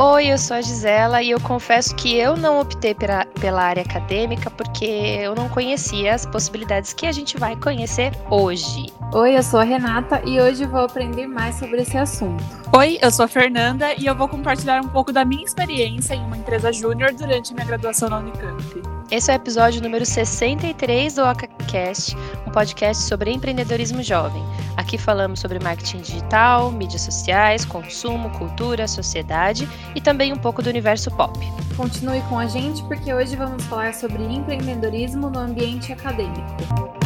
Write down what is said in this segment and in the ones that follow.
Oi, eu sou a Gisela e eu confesso que eu não optei pela, pela área acadêmica porque eu não conhecia as possibilidades que a gente vai conhecer hoje. Oi, eu sou a Renata e hoje vou aprender mais sobre esse assunto. Oi, eu sou a Fernanda e eu vou compartilhar um pouco da minha experiência em uma empresa júnior durante minha graduação na Unicamp. Esse é o episódio número 63 do OcaCast, um podcast sobre empreendedorismo jovem. Aqui falamos sobre marketing digital, mídias sociais, consumo, cultura, sociedade e também um pouco do universo pop. Continue com a gente porque hoje vamos falar sobre empreendedorismo no ambiente acadêmico.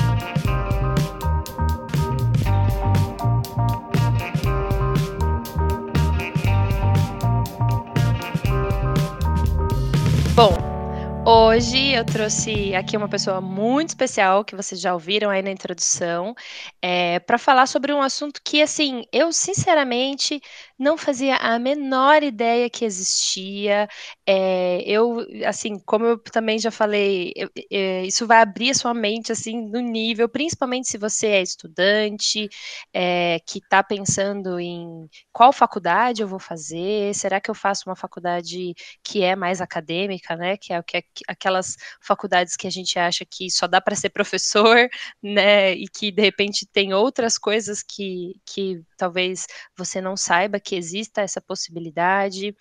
Hoje eu trouxe aqui uma pessoa muito especial que vocês já ouviram aí na introdução, é, para falar sobre um assunto que, assim, eu sinceramente não fazia a menor ideia que existia. É, eu, assim, como eu também já falei, eu, é, isso vai abrir a sua mente, assim, no nível, principalmente se você é estudante, é, que está pensando em qual faculdade eu vou fazer, será que eu faço uma faculdade que é mais acadêmica, né, que é, que é aquelas faculdades que a gente acha que só dá para ser professor, né, e que de repente tem outras coisas que, que talvez você não saiba que exista essa possibilidade,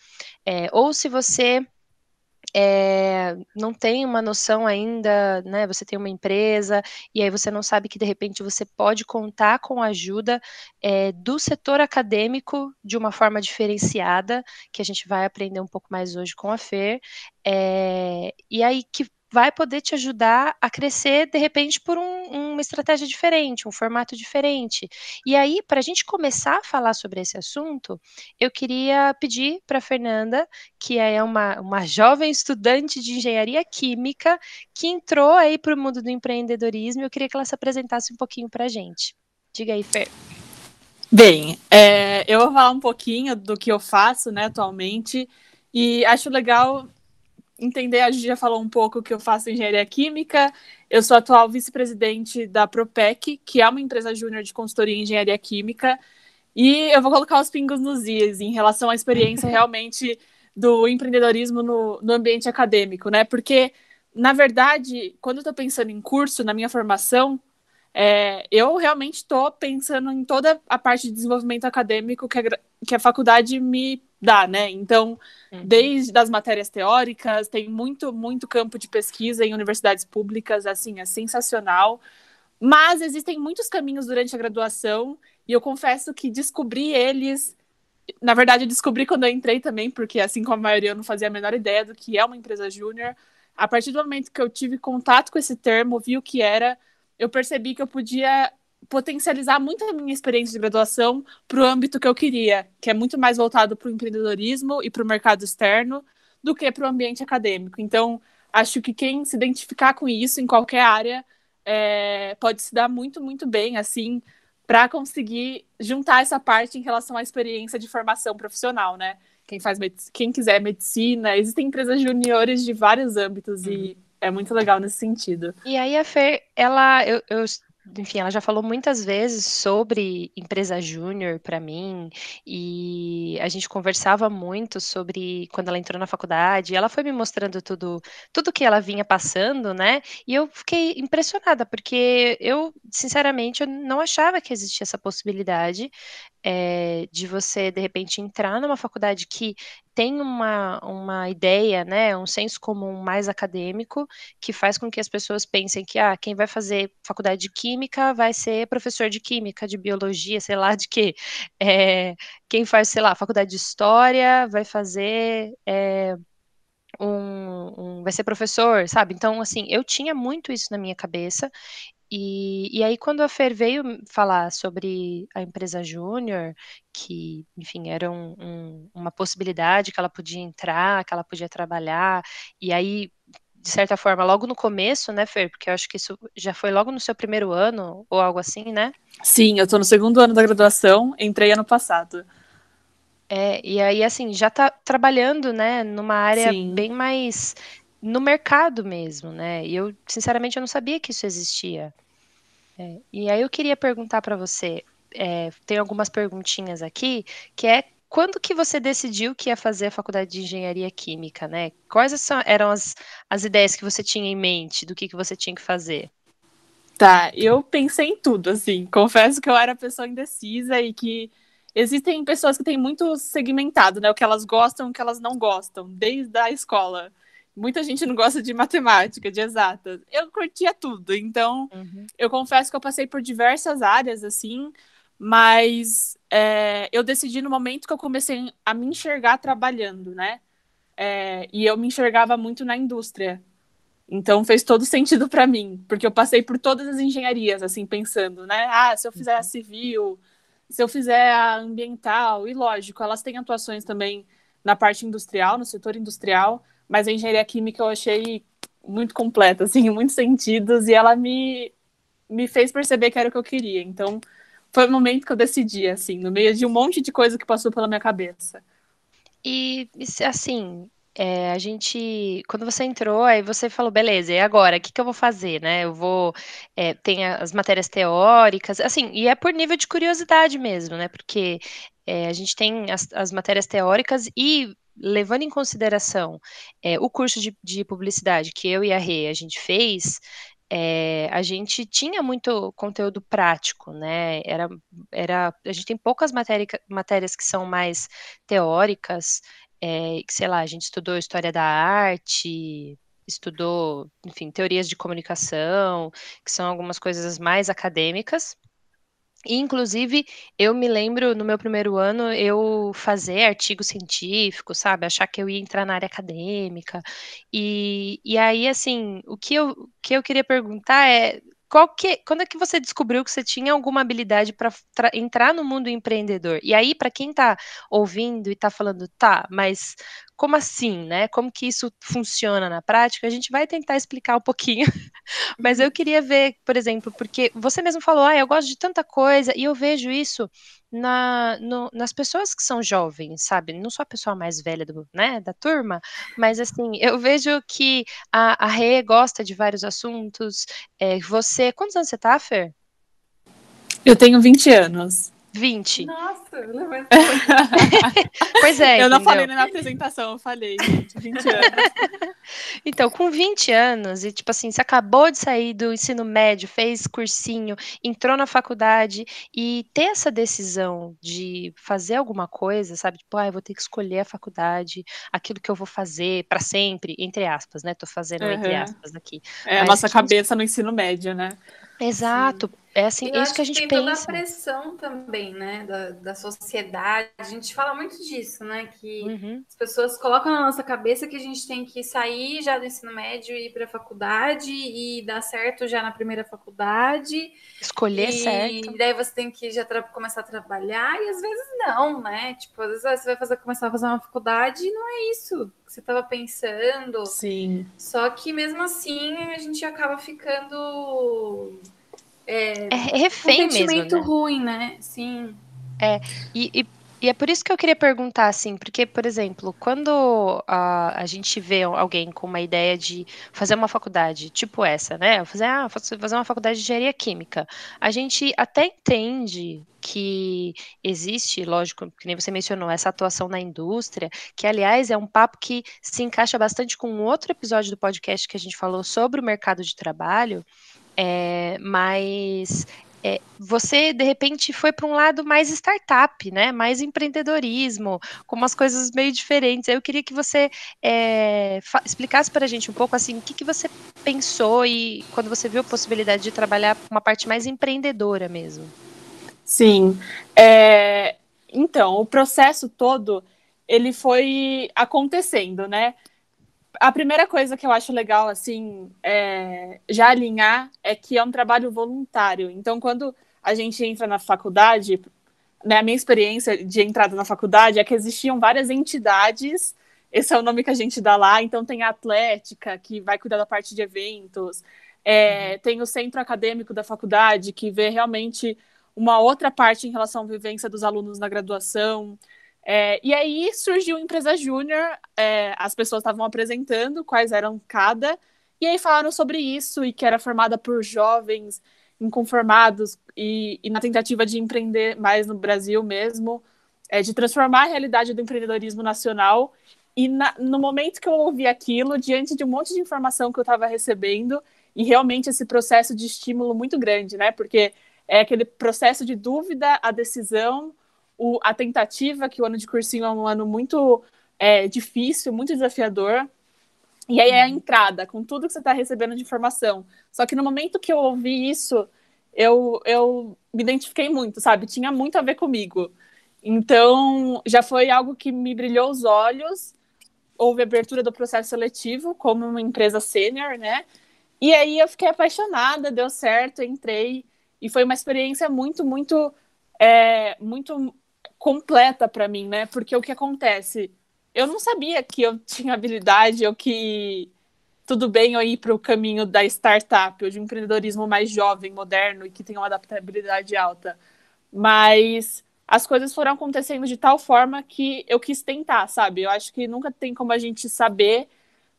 é, ou se você é, não tem uma noção ainda, né? Você tem uma empresa e aí você não sabe que de repente você pode contar com a ajuda é, do setor acadêmico de uma forma diferenciada, que a gente vai aprender um pouco mais hoje com a Fer, é, e aí que vai poder te ajudar a crescer, de repente, por um, uma estratégia diferente, um formato diferente. E aí, para a gente começar a falar sobre esse assunto, eu queria pedir para Fernanda, que é uma, uma jovem estudante de engenharia química, que entrou aí para o mundo do empreendedorismo, eu queria que ela se apresentasse um pouquinho para a gente. Diga aí, Fer. Bem, é, eu vou falar um pouquinho do que eu faço né, atualmente, e acho legal entender, a gente já falou um pouco que eu faço engenharia química, eu sou atual vice-presidente da Propec, que é uma empresa júnior de consultoria em engenharia química, e eu vou colocar os pingos nos is em relação à experiência realmente do empreendedorismo no, no ambiente acadêmico, né? Porque, na verdade, quando eu estou pensando em curso, na minha formação, é, eu realmente estou pensando em toda a parte de desenvolvimento acadêmico que a, que a faculdade me dá, né? Então, uhum. desde as matérias teóricas, tem muito, muito campo de pesquisa em universidades públicas, assim, é sensacional. Mas existem muitos caminhos durante a graduação, e eu confesso que descobri eles. Na verdade, eu descobri quando eu entrei também, porque assim como a maioria eu não fazia a menor ideia do que é uma empresa júnior. A partir do momento que eu tive contato com esse termo, vi o que era, eu percebi que eu podia potencializar muito a minha experiência de graduação para o âmbito que eu queria, que é muito mais voltado para o empreendedorismo e para o mercado externo do que para o ambiente acadêmico. Então, acho que quem se identificar com isso em qualquer área é, pode se dar muito, muito bem, assim, para conseguir juntar essa parte em relação à experiência de formação profissional, né? Quem faz quem quiser medicina, existem empresas juniores de vários âmbitos uhum. e é muito legal nesse sentido. E aí a Fer, ela, eu, eu enfim, ela já falou muitas vezes sobre empresa júnior para mim, e a gente conversava muito sobre quando ela entrou na faculdade, ela foi me mostrando tudo, tudo que ela vinha passando, né? E eu fiquei impressionada, porque eu, sinceramente, eu não achava que existia essa possibilidade é, de você, de repente, entrar numa faculdade que tem uma, uma ideia, né, um senso comum mais acadêmico, que faz com que as pessoas pensem que ah, quem vai fazer faculdade de química vai ser professor de química, de biologia, sei lá de quê. É, quem faz, sei lá, faculdade de história vai fazer. É, um, um, vai ser professor, sabe? Então, assim, eu tinha muito isso na minha cabeça e, e aí, quando a Fer veio falar sobre a empresa júnior, que, enfim, era um, um, uma possibilidade que ela podia entrar, que ela podia trabalhar, e aí, de certa forma, logo no começo, né, Fer? Porque eu acho que isso já foi logo no seu primeiro ano, ou algo assim, né? Sim, eu estou no segundo ano da graduação, entrei ano passado. É, e aí, assim, já está trabalhando, né, numa área Sim. bem mais no mercado mesmo, né? E eu, sinceramente, eu não sabia que isso existia. É, e aí eu queria perguntar para você, é, tem algumas perguntinhas aqui, que é quando que você decidiu que ia fazer a faculdade de engenharia química, né? Quais eram as, as ideias que você tinha em mente do que, que você tinha que fazer? Tá, eu pensei em tudo, assim. Confesso que eu era pessoa indecisa e que existem pessoas que têm muito segmentado, né? O que elas gostam, o que elas não gostam, desde a escola. Muita gente não gosta de matemática, de exatas. Eu curtia tudo, então uhum. eu confesso que eu passei por diversas áreas, assim, mas é, eu decidi no momento que eu comecei a me enxergar trabalhando, né? É, e eu me enxergava muito na indústria. Então fez todo sentido para mim, porque eu passei por todas as engenharias, assim, pensando, né? Ah, se eu fizer a uhum. civil, se eu fizer a ambiental, e lógico, elas têm atuações também na parte industrial, no setor industrial, mas a engenharia química eu achei muito completa, assim, em muitos sentidos, e ela me, me fez perceber que era o que eu queria. Então, foi o momento que eu decidi, assim, no meio de um monte de coisa que passou pela minha cabeça. E, assim, é, a gente, quando você entrou, aí você falou, beleza, e agora, o que, que eu vou fazer, né? Eu vou, é, tem as matérias teóricas, assim, e é por nível de curiosidade mesmo, né? Porque é, a gente tem as, as, matérias teóricas e levando em consideração é, o curso de, de, publicidade que eu e a Rê a gente fez, é, a gente tinha muito conteúdo prático, né? Era, era, a gente tem poucas matéria, matérias que são mais teóricas, é, sei lá, a gente estudou história da arte, estudou, enfim, teorias de comunicação, que são algumas coisas mais acadêmicas. Inclusive, eu me lembro no meu primeiro ano eu fazer artigo científico, sabe? Achar que eu ia entrar na área acadêmica. E, e aí, assim, o que eu, que eu queria perguntar é qual que, quando é que você descobriu que você tinha alguma habilidade para entrar no mundo empreendedor? E aí, para quem está ouvindo e está falando, tá, mas como assim, né? Como que isso funciona na prática? A gente vai tentar explicar um pouquinho. mas eu queria ver, por exemplo, porque você mesmo falou, ah, eu gosto de tanta coisa, e eu vejo isso na, no, nas pessoas que são jovens, sabe? Não sou a pessoa mais velha do, né, da turma, mas assim, eu vejo que a, a Rê gosta de vários assuntos. É, você, quantos anos você tá, Fer? Eu tenho 20 anos. 20. Nossa, não Pois é. Eu não falei na apresentação, eu falei, gente, 20 anos. então, com 20 anos, e tipo assim, você acabou de sair do ensino médio, fez cursinho, entrou na faculdade e ter essa decisão de fazer alguma coisa, sabe? Tipo, ah, eu vou ter que escolher a faculdade, aquilo que eu vou fazer para sempre, entre aspas, né? Tô fazendo uhum. entre aspas aqui. É Mas, a nossa cabeça no ensino médio, né? Exato. Sim. É assim, é isso que a gente tem pensa. toda a pressão também, né, da, da sociedade. A gente fala muito disso, né, que uhum. as pessoas colocam na nossa cabeça que a gente tem que sair já do ensino médio e ir para a faculdade e dar certo já na primeira faculdade. Escolher e certo. E daí você tem que já começar a trabalhar e às vezes não, né? Tipo, às vezes você vai fazer, começar a fazer uma faculdade e não é isso que você estava pensando. Sim. Só que mesmo assim a gente acaba ficando é, é refém um sentimento mesmo, né? ruim, né? Sim. É, e, e, e, é por isso que eu queria perguntar, assim, porque, por exemplo, quando a, a gente vê alguém com uma ideia de fazer uma faculdade tipo essa, né? Fazer, ah, fazer uma faculdade de engenharia química, a gente até entende que existe, lógico, que nem você mencionou, essa atuação na indústria, que aliás é um papo que se encaixa bastante com um outro episódio do podcast que a gente falou sobre o mercado de trabalho, é, mas é, você de repente foi para um lado mais startup, né? Mais empreendedorismo, com umas coisas meio diferentes. Eu queria que você é, explicasse para a gente um pouco assim o que, que você pensou e quando você viu a possibilidade de trabalhar uma parte mais empreendedora mesmo. Sim. É, então, o processo todo ele foi acontecendo, né? A primeira coisa que eu acho legal, assim, é, já alinhar é que é um trabalho voluntário. Então, quando a gente entra na faculdade, né, a minha experiência de entrada na faculdade é que existiam várias entidades, esse é o nome que a gente dá lá, então tem a Atlética, que vai cuidar da parte de eventos, é, uhum. tem o centro acadêmico da faculdade, que vê realmente uma outra parte em relação à vivência dos alunos na graduação, é, e aí surgiu Empresa Júnior, é, as pessoas estavam apresentando quais eram cada, e aí falaram sobre isso, e que era formada por jovens inconformados e, e na tentativa de empreender mais no Brasil mesmo. é, de transformar a realidade do empreendedorismo nacional. E na, no momento que eu ouvi aquilo, diante de um monte de informação que eu estava recebendo, e realmente esse processo de estímulo muito grande, né? Porque é aquele processo de dúvida, a decisão, o, a tentativa, que o ano de cursinho é um ano muito é, difícil, muito desafiador. E aí é a uhum. entrada, com tudo que você está recebendo de informação. Só que no momento que eu ouvi isso, eu, eu me identifiquei muito, sabe? Tinha muito a ver comigo. Então, já foi algo que me brilhou os olhos. Houve abertura do processo seletivo como uma empresa sênior, né? E aí eu fiquei apaixonada, deu certo, entrei. E foi uma experiência muito, muito, é, muito completa para mim, né? Porque o que acontece? Eu não sabia que eu tinha habilidade ou que tudo bem eu ir para o caminho da startup ou de um empreendedorismo mais jovem, moderno e que tenha uma adaptabilidade alta. Mas as coisas foram acontecendo de tal forma que eu quis tentar, sabe? Eu acho que nunca tem como a gente saber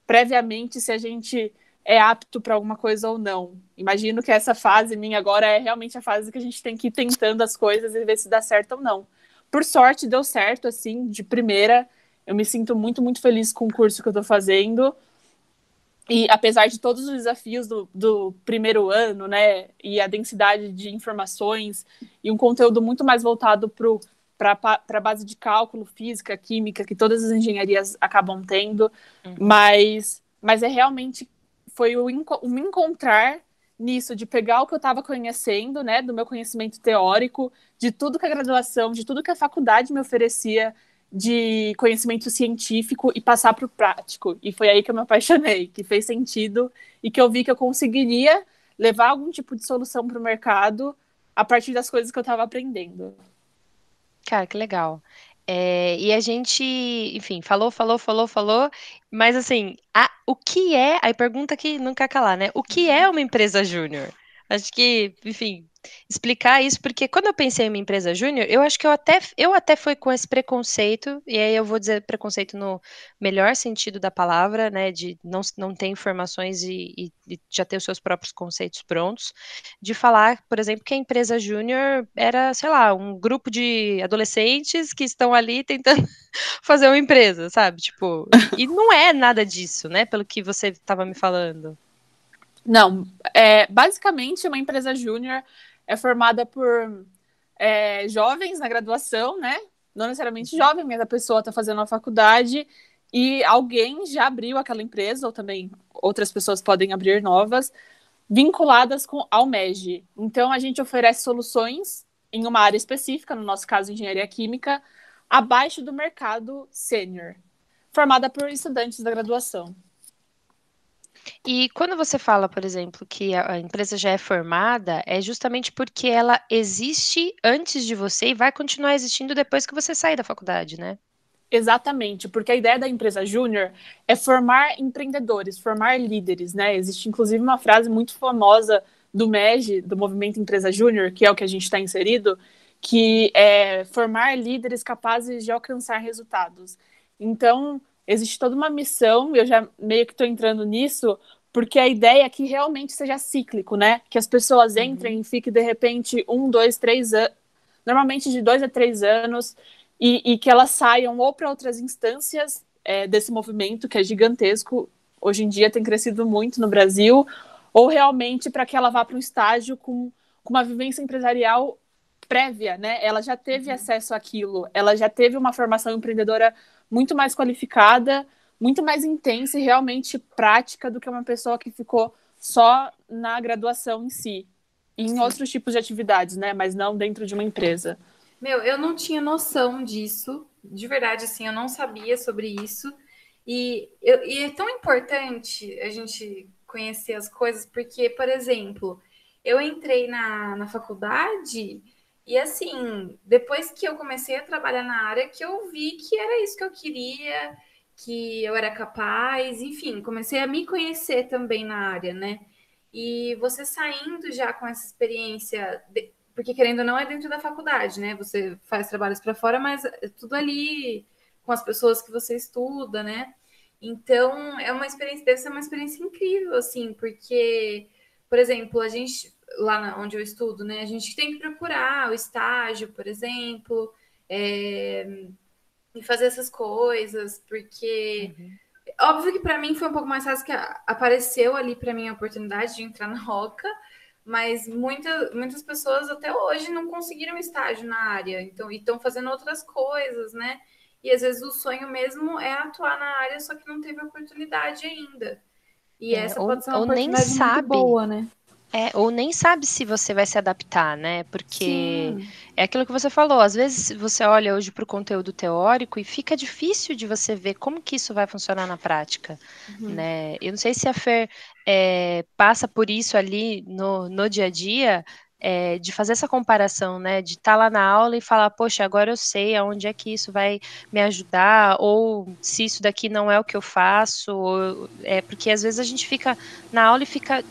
previamente se a gente é apto para alguma coisa ou não. Imagino que essa fase minha agora é realmente a fase que a gente tem que ir tentando as coisas e ver se dá certo ou não. Por sorte, deu certo, assim, de primeira. Eu me sinto muito, muito feliz com o curso que eu estou fazendo. E apesar de todos os desafios do, do primeiro ano, né, e a densidade de informações, e um conteúdo muito mais voltado para a base de cálculo, física, química, que todas as engenharias acabam tendo, uhum. mas, mas é realmente foi o, o me encontrar nisso, de pegar o que eu estava conhecendo, né, do meu conhecimento teórico, de tudo que a graduação, de tudo que a faculdade me oferecia de conhecimento científico e passar para o prático. E foi aí que eu me apaixonei, que fez sentido e que eu vi que eu conseguiria levar algum tipo de solução para o mercado a partir das coisas que eu estava aprendendo. Cara, que legal. É, e a gente, enfim, falou, falou, falou, falou, mas assim, a, o que é, a pergunta que quer calar, né? O que é uma empresa júnior? Acho que, enfim, explicar isso, porque quando eu pensei em uma empresa júnior, eu acho que eu até, eu até fui com esse preconceito, e aí eu vou dizer preconceito no melhor sentido da palavra, né, de não, não ter informações e, e, e já ter os seus próprios conceitos prontos, de falar, por exemplo, que a empresa júnior era, sei lá, um grupo de adolescentes que estão ali tentando fazer uma empresa, sabe? Tipo, e não é nada disso, né, pelo que você estava me falando. Não, é basicamente uma empresa júnior é formada por é, jovens na graduação, né? Não necessariamente jovem, mas a pessoa está fazendo a faculdade e alguém já abriu aquela empresa, ou também outras pessoas podem abrir novas, vinculadas com ao MEG. Então a gente oferece soluções em uma área específica, no nosso caso engenharia química, abaixo do mercado sênior, formada por estudantes da graduação. E quando você fala, por exemplo, que a, empresa já é formada, é justamente porque ela existe antes de você e vai continuar existindo depois que você sair da faculdade, né? Exatamente, porque a ideia da empresa júnior é formar empreendedores, formar líderes, né? Existe inclusive uma frase muito famosa do MEG, do Movimento Empresa Júnior, que é o que a gente está inserido, que é formar líderes capazes de alcançar resultados. Então, existe toda uma missão, eu já meio que estou entrando nisso, porque a ideia é que realmente seja cíclico, né? Que as pessoas uhum. entrem uhum. e fiquem, de repente, um, dois, três anos, normalmente de dois a três anos, e, e que elas saiam ou para outras instâncias é, desse movimento, que é gigantesco, hoje em dia tem crescido muito no Brasil, ou realmente para que ela vá para um estágio com, com uma vivência empresarial prévia, né? Ela já teve uhum. acesso àquilo, ela já teve uma formação empreendedora muito mais qualificada, muito mais intensa e realmente prática do que uma pessoa que ficou só na graduação em si, em outros tipos de atividades, né? Mas não dentro de uma empresa. Meu, eu não tinha noção disso, de verdade, assim, eu não sabia sobre isso. E, eu, e é tão importante a gente conhecer as coisas, porque, por exemplo, eu entrei na, na faculdade e assim, depois que eu comecei a trabalhar na área, que eu vi que era isso que eu queria, que eu era capaz, enfim, comecei a me conhecer também na área, né? E você saindo já com essa experiência, de... porque querendo ou não é dentro da faculdade, né? Você faz trabalhos para fora, mas é tudo ali com as pessoas que você estuda, né? Então, é uma experiência, deve ser uma experiência incrível, assim, porque, por exemplo, a gente lá onde eu estudo, né? A gente tem que procurar o estágio, por exemplo, é, e fazer essas coisas, porque uhum. óbvio que para mim foi um pouco mais fácil que apareceu ali para mim a oportunidade de entrar na Roca, mas muita, muitas pessoas até hoje não conseguiram estágio na área, então estão fazendo outras coisas, né? E às vezes o sonho mesmo é atuar na área, só que não teve oportunidade ainda. E é, essa ou, pode ser uma ou oportunidade nem sabe. boa, né? É, ou nem sabe se você vai se adaptar, né? Porque Sim. é aquilo que você falou, às vezes você olha hoje para o conteúdo teórico e fica difícil de você ver como que isso vai funcionar na prática, uhum. né? Eu não sei se a Fer é, passa por isso ali no, no dia a dia, é, de fazer essa comparação, né? De estar tá lá na aula e falar, poxa, agora eu sei aonde é que isso vai me ajudar, ou se isso daqui não é o que eu faço, ou, é porque às vezes a gente fica na aula e fica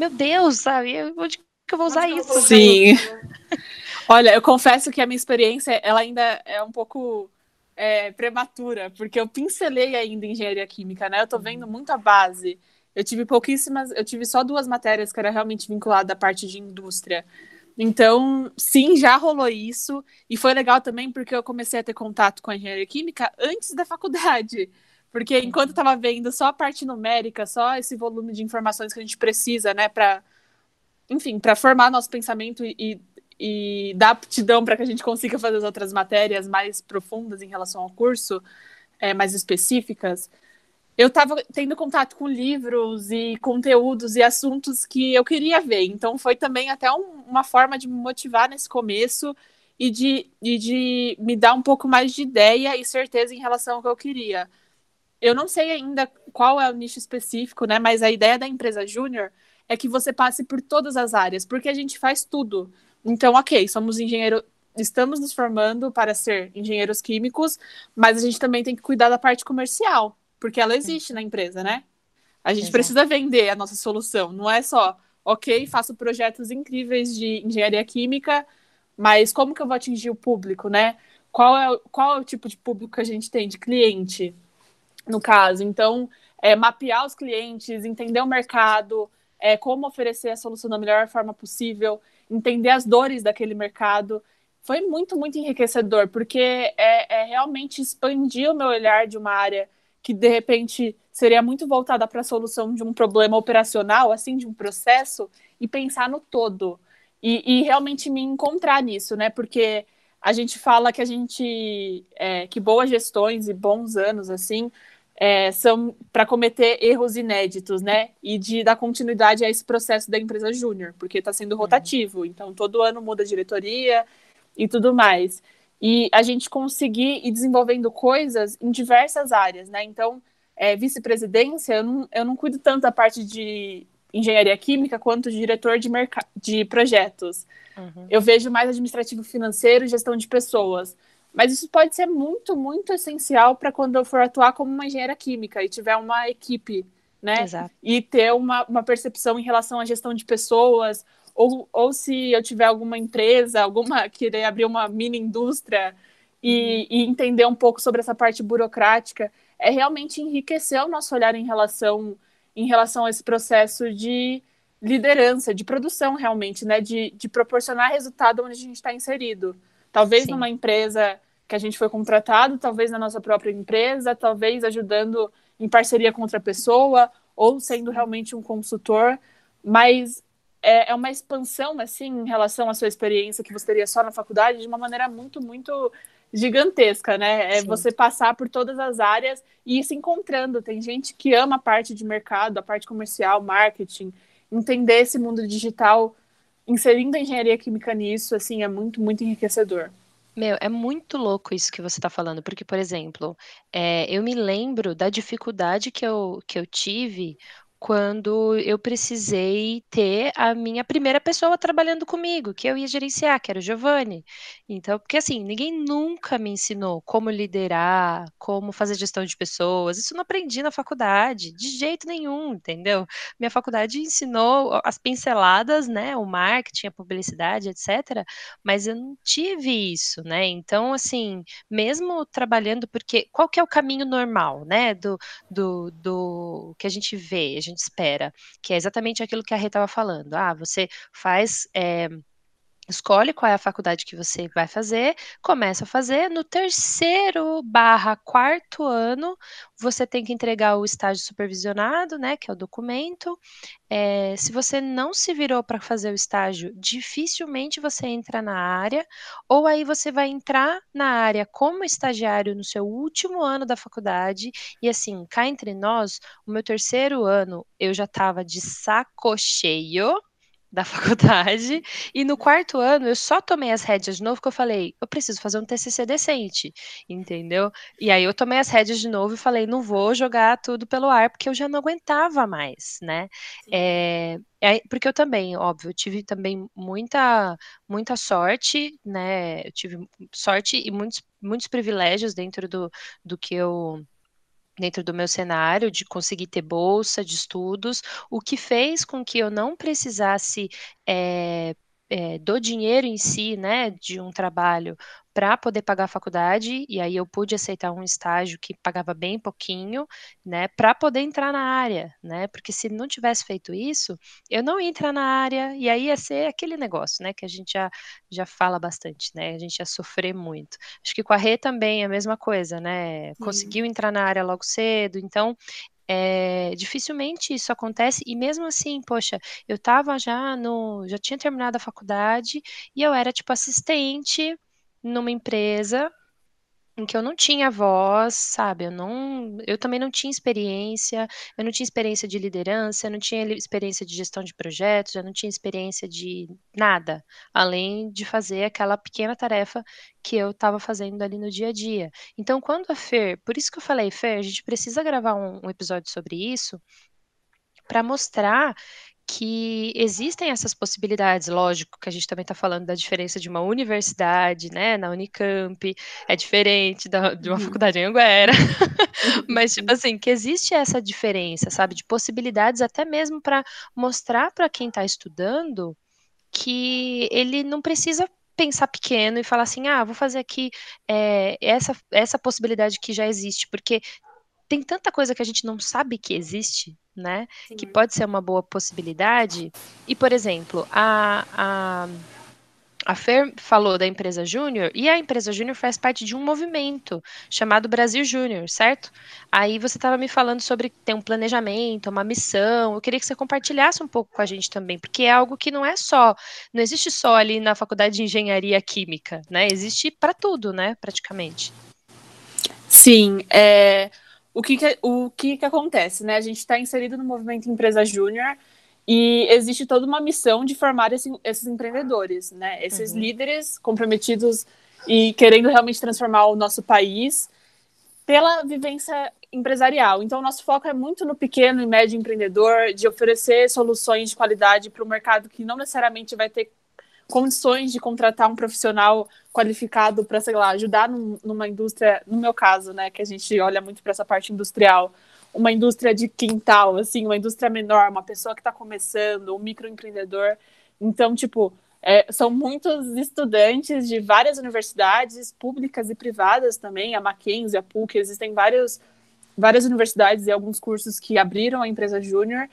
meu Deus, sabe? Onde que eu vou usar isso? Sim. Olha, eu confesso que a minha experiência, ela ainda é um pouco é, prematura, porque eu pincelei ainda engenharia química, né? Eu tô vendo uhum. muito a base. Eu tive pouquíssimas, eu tive só duas matérias que era realmente vinculada à parte de indústria. Então, sim, já rolou isso. E foi legal também porque eu comecei a ter contato com a engenharia química antes da faculdade. Porque enquanto estava vendo só a parte numérica, só esse volume de informações que a gente precisa, né, para, enfim, para formar nosso pensamento e, e dar aptidão para que a gente consiga fazer as outras matérias mais profundas em relação ao curso, é, mais específicas, eu estava tendo contato com livros e conteúdos e assuntos que eu queria ver. Então foi também até um, uma forma de me motivar nesse começo e de, e de me dar um pouco mais de ideia e certeza em relação ao que eu queria eu não sei ainda qual é o nicho específico, né? Mas a ideia da empresa júnior é que você passe por todas as áreas, porque a gente faz tudo. Então, ok, somos engenheiro, estamos nos formando para ser engenheiros químicos, mas a gente também tem que cuidar da parte comercial, porque ela existe na empresa, né? A gente Exato. precisa vender a nossa solução, não é só, ok, faço projetos incríveis de engenharia química, mas como que eu vou atingir o público, né? Qual é, qual é o tipo de público que a gente tem de cliente? No caso. Então, é, mapear os clientes, entender o mercado, é, como oferecer a solução da melhor forma possível, entender as dores daquele mercado. Foi muito, muito enriquecedor, porque é, é realmente expandir o meu olhar de uma área que, de repente, seria muito voltada para a solução de um problema operacional, assim, de um processo, e pensar no todo. E, e realmente me encontrar nisso, né? Porque a gente fala que a gente é, que boas gestões e bons anos assim é, são para cometer erros inéditos, né? E de dar continuidade a esse processo da empresa júnior, porque está sendo uhum. rotativo. Então, todo ano muda a diretoria e tudo mais. E a gente conseguir ir desenvolvendo coisas em diversas áreas, né? Então, é, vice-presidência, eu não, eu não cuido tanto da parte de engenharia química quanto de diretor de, de projetos. Uhum. Eu vejo mais administrativo financeiro e gestão de pessoas. Mas isso pode ser muito, muito essencial para quando eu for atuar como uma engenheira química e tiver uma equipe, né? Exato. E ter uma, uma percepção em relação à gestão de pessoas, ou, ou se eu tiver alguma empresa, alguma querer abrir uma mini indústria e, uhum. e entender um pouco sobre essa parte burocrática, é realmente enriquecer o nosso olhar em relação, em relação a esse processo de liderança, de produção realmente, né? De, de proporcionar resultado onde a gente está inserido. Talvez Sim. numa empresa que a gente foi contratado, talvez na nossa própria empresa, talvez ajudando em parceria com outra pessoa, ou sendo realmente um consultor, mas é, é uma expansão, assim, em relação à sua experiência que você teria só na faculdade, de uma maneira muito, muito gigantesca, né? É Sim. você passar por todas as áreas e ir se encontrando. Tem gente que ama a parte de mercado, a parte comercial, marketing, entender esse mundo digital inserindo a engenharia química nisso, assim, é muito, muito enriquecedor. Meu, é muito louco isso que você está falando, porque, por exemplo, é, eu me lembro da dificuldade que eu, que eu tive quando eu precisei ter a minha primeira pessoa trabalhando comigo, que eu ia gerenciar, que era o Giovanni. Então, porque assim, ninguém nunca me ensinou como liderar, como fazer gestão de pessoas. Isso não aprendi na faculdade, de jeito nenhum, entendeu? Minha faculdade ensinou as pinceladas, né, o marketing, a publicidade, etc, mas eu não tive isso, né? Então, assim, mesmo trabalhando, porque qual que é o caminho normal, né, do, do, do que a gente vê? A gente espera, que é exatamente aquilo que a Rê estava falando. Ah, você faz. É, escolhe qual é a faculdade que você vai fazer, começa a fazer. No terceiro barra quarto ano, você tem que entregar o estágio supervisionado, né, que é o documento. É, se você não se virou para fazer o estágio, dificilmente você entra na área, ou aí você vai entrar na área como estagiário no seu último ano da faculdade. E assim, cá entre nós, o meu terceiro ano eu já estava de saco cheio da faculdade, e no quarto ano eu só tomei as rédeas de novo, que eu falei, eu preciso fazer um TCC decente, entendeu? E aí eu tomei as rédeas de novo e falei, não vou jogar tudo pelo ar, porque eu já não aguentava mais, né? É, é, porque eu também, óbvio, tive também muita, muita sorte, né? Eu tive sorte e muitos, muitos privilégios dentro do, do que eu dentro do meu cenário de conseguir ter bolsa de estudos, o que fez com que eu não precisasse é, é, do dinheiro em si, né, de um trabalho para poder pagar a faculdade, e aí eu pude aceitar um estágio que pagava bem pouquinho, né, para poder entrar na área, né, porque se não tivesse feito isso, eu não ia entrar na área, e aí ia ser aquele negócio, né, que a gente já, já fala bastante, né, a gente ia sofrer muito. Acho que com a Rê também é a mesma coisa, né, conseguiu entrar na área logo cedo, então é, dificilmente isso acontece, e mesmo assim, poxa, eu estava já no. já tinha terminado a faculdade e eu era tipo assistente numa empresa em que eu não tinha voz, sabe? Eu não, eu também não tinha experiência, eu não tinha experiência de liderança, eu não tinha experiência de gestão de projetos, eu não tinha experiência de nada, além de fazer aquela pequena tarefa que eu estava fazendo ali no dia a dia. Então, quando a Fer, por isso que eu falei, Fer, a gente precisa gravar um, um episódio sobre isso para mostrar que existem essas possibilidades, lógico que a gente também está falando da diferença de uma universidade, né, na Unicamp, é diferente da, de uma uhum. faculdade em Anguera, mas tipo assim, que existe essa diferença, sabe, de possibilidades até mesmo para mostrar para quem está estudando que ele não precisa pensar pequeno e falar assim, ah, vou fazer aqui é, essa, essa possibilidade que já existe, porque tem tanta coisa que a gente não sabe que existe, né? Sim. Que pode ser uma boa possibilidade. E, por exemplo, a, a, a Fer falou da empresa Júnior, e a empresa Júnior faz parte de um movimento chamado Brasil Júnior, certo? Aí você estava me falando sobre ter um planejamento, uma missão. Eu queria que você compartilhasse um pouco com a gente também, porque é algo que não é só, não existe só ali na faculdade de engenharia química, né? Existe para tudo, né? Praticamente. Sim, é o que, que o que, que acontece, né? A gente está inserido no movimento Empresa Júnior e existe toda uma missão de formar esse, esses empreendedores, né? Esses uhum. líderes comprometidos e querendo realmente transformar o nosso país pela vivência empresarial. Então, o nosso foco é muito no pequeno e médio empreendedor, de oferecer soluções de qualidade para o mercado que não necessariamente vai ter condições de contratar um profissional qualificado para, sei lá, ajudar num, numa indústria, no meu caso, né, que a gente olha muito para essa parte industrial, uma indústria de quintal, assim, uma indústria menor, uma pessoa que está começando, um microempreendedor. Então, tipo, é, são muitos estudantes de várias universidades, públicas e privadas também, a Mackenzie, a PUC, existem vários, várias universidades e alguns cursos que abriram a empresa júnior,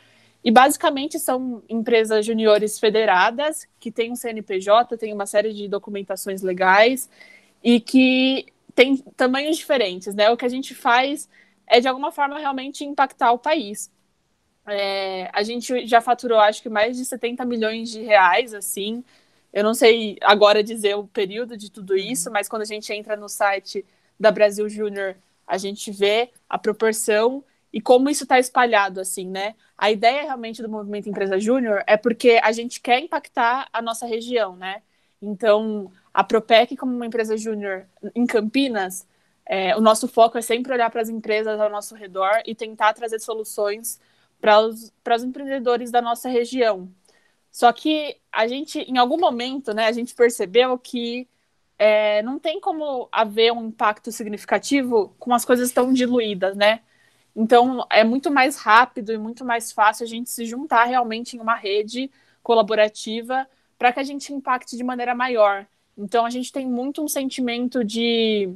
e basicamente são empresas juniores federadas, que têm um CNPJ, tem uma série de documentações legais e que tem tamanhos diferentes, né? O que a gente faz é, de alguma forma, realmente impactar o país. É, a gente já faturou, acho que mais de 70 milhões de reais, assim. Eu não sei agora dizer o período de tudo uhum. isso, mas quando a gente entra no site da Brasil Júnior, a gente vê a proporção e como isso está espalhado, assim, né? A ideia realmente do movimento Empresa Júnior é porque a gente quer impactar a nossa região, né? Então, a Propec, como uma empresa júnior em Campinas, é, o nosso foco é sempre olhar para as empresas ao nosso redor e tentar trazer soluções para os, para os empreendedores da nossa região. Só que a gente, em algum momento, né, a gente percebeu que é, não tem como haver um impacto significativo com as coisas tão diluídas, né? Então, é muito mais rápido e muito mais fácil a gente se juntar realmente em uma rede colaborativa para que a gente impacte de maneira maior. Então, a gente tem muito um sentimento de,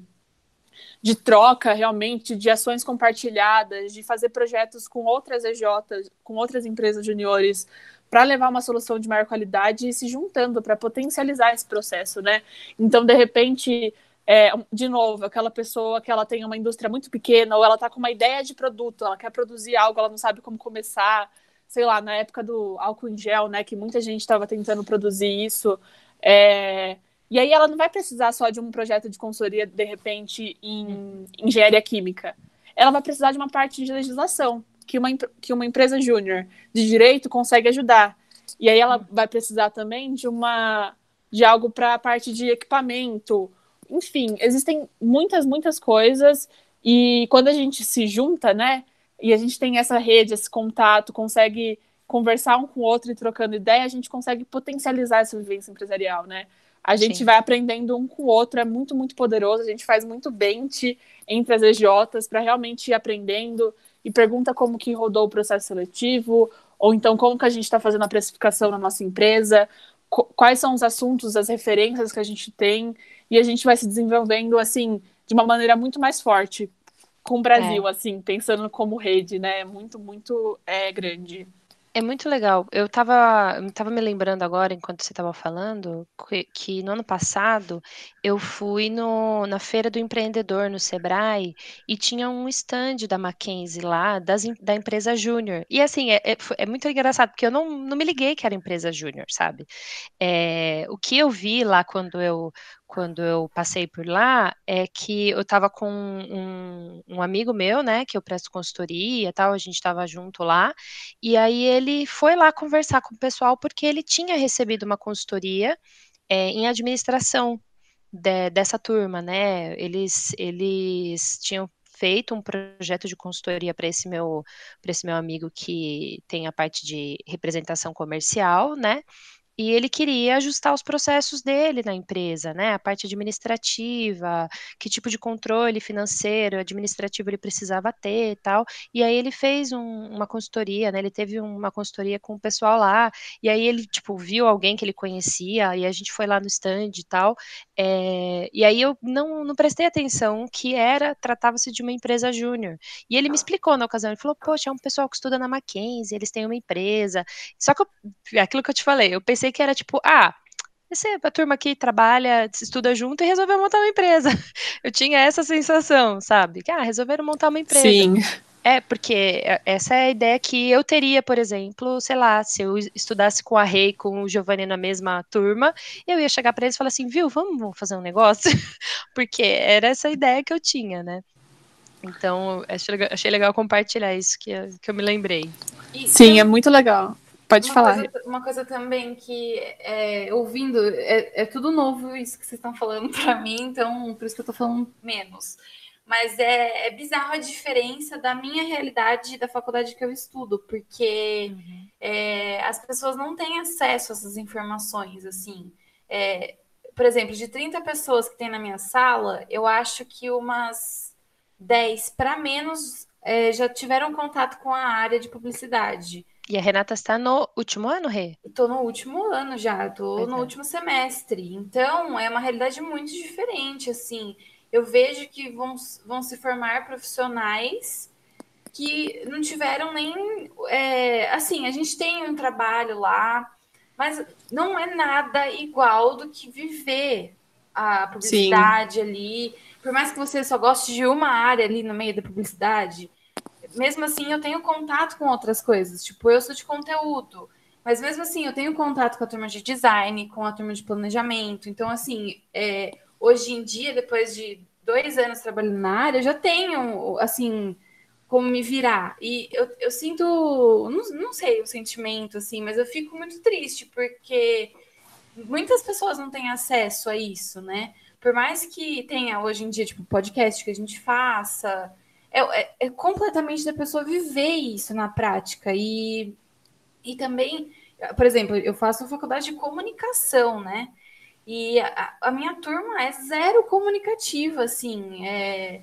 de troca, realmente, de ações compartilhadas, de fazer projetos com outras EJs, com outras empresas juniores, para levar uma solução de maior qualidade e se juntando para potencializar esse processo, né? Então, de repente, é, de novo, aquela pessoa que ela tem uma indústria muito pequena ou ela está com uma ideia de produto, ela quer produzir algo, ela não sabe como começar, sei lá, na época do álcool em gel, né, que muita gente estava tentando produzir isso, é, e aí ela não vai precisar só de um projeto de consultoria, de repente, em engenharia química. Ela vai precisar de uma parte de legislação, que uma, que uma empresa júnior de direito consegue ajudar. E aí ela vai precisar também de uma de algo para a parte de equipamento. Enfim, existem muitas, muitas coisas. E quando a gente se junta, né? E a gente tem essa rede, esse contato, consegue conversar um com o outro e trocando ideia, a gente consegue potencializar essa vivência empresarial, né? A gente Sim. vai aprendendo um com o outro, é muito, muito poderoso. A gente faz muito bench entre as EJs para realmente ir aprendendo e pergunta como que rodou o processo seletivo, ou então como que a gente está fazendo a precificação na nossa empresa, quais são os assuntos, as referências que a gente tem, e a gente vai se desenvolvendo assim de uma maneira muito mais forte com o Brasil, é. assim, pensando como rede, né? Muito, muito é, grande. É muito legal. Eu estava tava me lembrando agora, enquanto você estava falando, que, que no ano passado eu fui no, na Feira do Empreendedor no Sebrae e tinha um stand da Mackenzie lá, das, da empresa Júnior. E assim, é, é, é, muito engraçado, porque eu não, não me liguei que era empresa Júnior, sabe? É, o que eu vi lá quando eu, quando eu passei por lá é que eu estava com um, um, amigo meu, né, que eu presto consultoria e tal, a gente estava junto lá, e aí ele foi lá conversar com o pessoal porque ele tinha recebido uma consultoria é, em administração de, dessa turma, né, eles, eles tinham feito um projeto de consultoria para esse meu para esse meu amigo que tem a parte de representação comercial, né? E ele queria ajustar os processos dele na empresa, né? A parte administrativa, que tipo de controle financeiro, administrativo ele precisava ter e tal. E aí ele fez um, uma consultoria, né? Ele teve uma consultoria com o pessoal lá, e aí ele, tipo, viu alguém que ele conhecia, e a gente foi lá no stand e tal. É, e aí eu não, não prestei atenção que era, tratava-se de uma empresa júnior. E ele me explicou na ocasião, ele falou, poxa, é um pessoal que estuda na Mackenzie, eles têm uma empresa. Só que eu, aquilo que eu te falei, eu pensei que era tipo, ah, essa é a turma que trabalha, estuda junto e resolveu montar uma empresa. Eu tinha essa sensação, sabe? Que, ah, resolveram montar uma empresa. Sim. É, porque essa é a ideia que eu teria, por exemplo, sei lá, se eu estudasse com a Rei, com o Giovanni na mesma turma, eu ia chegar para eles e falar assim, viu, vamos fazer um negócio? porque era essa ideia que eu tinha, né? Então, achei legal, achei legal compartilhar isso que, que eu me lembrei. Sim, é muito legal. Pode uma falar. Coisa, uma coisa também que, é, ouvindo, é, é, tudo novo isso que vocês estão falando para mim, então por isso que eu estou falando menos. Mas é, é bizarro a diferença da minha realidade da faculdade que eu estudo, porque uhum. é, as pessoas não têm acesso a essas informações, assim. É, por exemplo, de 30 pessoas que tem na minha sala, eu acho que umas 10 para menos é, já tiveram contato com a área de publicidade. E a Renata está no último ano, Rê? Estou no último ano já, estou no é. último semestre. Então, é uma realidade muito diferente, assim. Eu vejo que vão, vão se formar profissionais que não tiveram nem... É, assim, a gente tem um trabalho lá, mas não é nada igual do que viver a publicidade Sim. ali. Por mais que você só goste de uma área ali no meio da publicidade mesmo assim eu tenho contato com outras coisas. Tipo, eu sou de conteúdo. Mas mesmo assim, eu tenho contato com a turma de design, com a turma de planejamento. Então, assim, é, hoje em dia, depois de dois anos trabalhando na área, eu já tenho, assim, como me virar. E eu, eu sinto, não, não sei o sentimento, assim, mas eu fico muito triste, porque muitas pessoas não têm acesso a isso, né? Por mais que tenha hoje em dia, tipo, podcast que a gente faça, é, é, é, completamente da pessoa viver isso na prática. E, e também, por exemplo, eu faço faculdade de comunicação, né? E a, a minha turma é zero comunicativa, assim. É,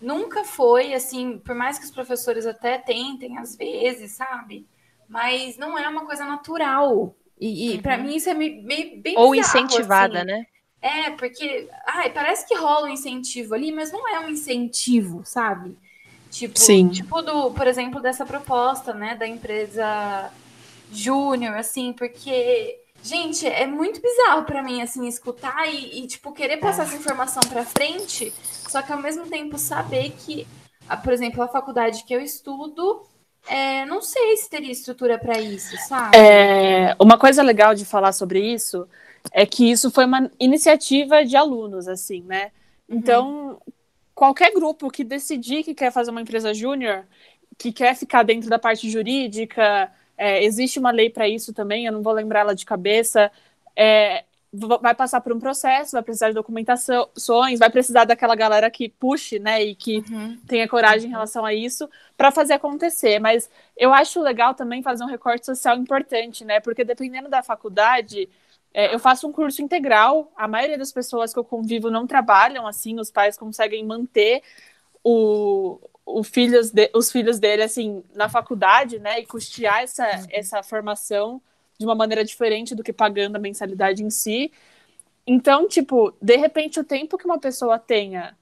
nunca foi, assim, por mais que os professores até tentem, às vezes, sabe? Mas não é uma coisa natural. E, e uhum. para mim isso é meio, meio bem Ou bizarro, incentivada, assim. né? É, porque ai, parece que rola um incentivo ali, mas não é um incentivo, sabe? Tipo, Sim. tipo do, por exemplo, dessa proposta, né, da empresa júnior, assim, porque Gente, é muito bizarro para mim, assim, escutar e, e, tipo, querer passar essa informação para frente, só que ao mesmo tempo saber que, por exemplo, a faculdade que eu estudo, é, não sei se teria estrutura para isso, sabe? É, uma coisa legal de falar sobre isso é que isso foi uma iniciativa de alunos, assim, né? Uhum. Então, qualquer grupo que decidir que quer fazer uma empresa júnior, que quer ficar dentro da parte jurídica, é, existe uma lei para isso também, eu não vou lembrar ela de cabeça. É, vai passar por um processo, vai precisar de documentações, vai precisar daquela galera que puxe, né, e que uhum. tenha coragem em relação a isso para fazer acontecer. Mas eu acho legal também fazer um recorte social importante, né, porque dependendo da faculdade, é, eu faço um curso integral. A maioria das pessoas que eu convivo não trabalham assim, os pais conseguem manter o, o filhos de, os filhos dele assim na faculdade, né, e custear essa, uhum. essa formação de uma maneira diferente do que pagando a mensalidade em si. Então, tipo, de repente o tempo que uma pessoa tenha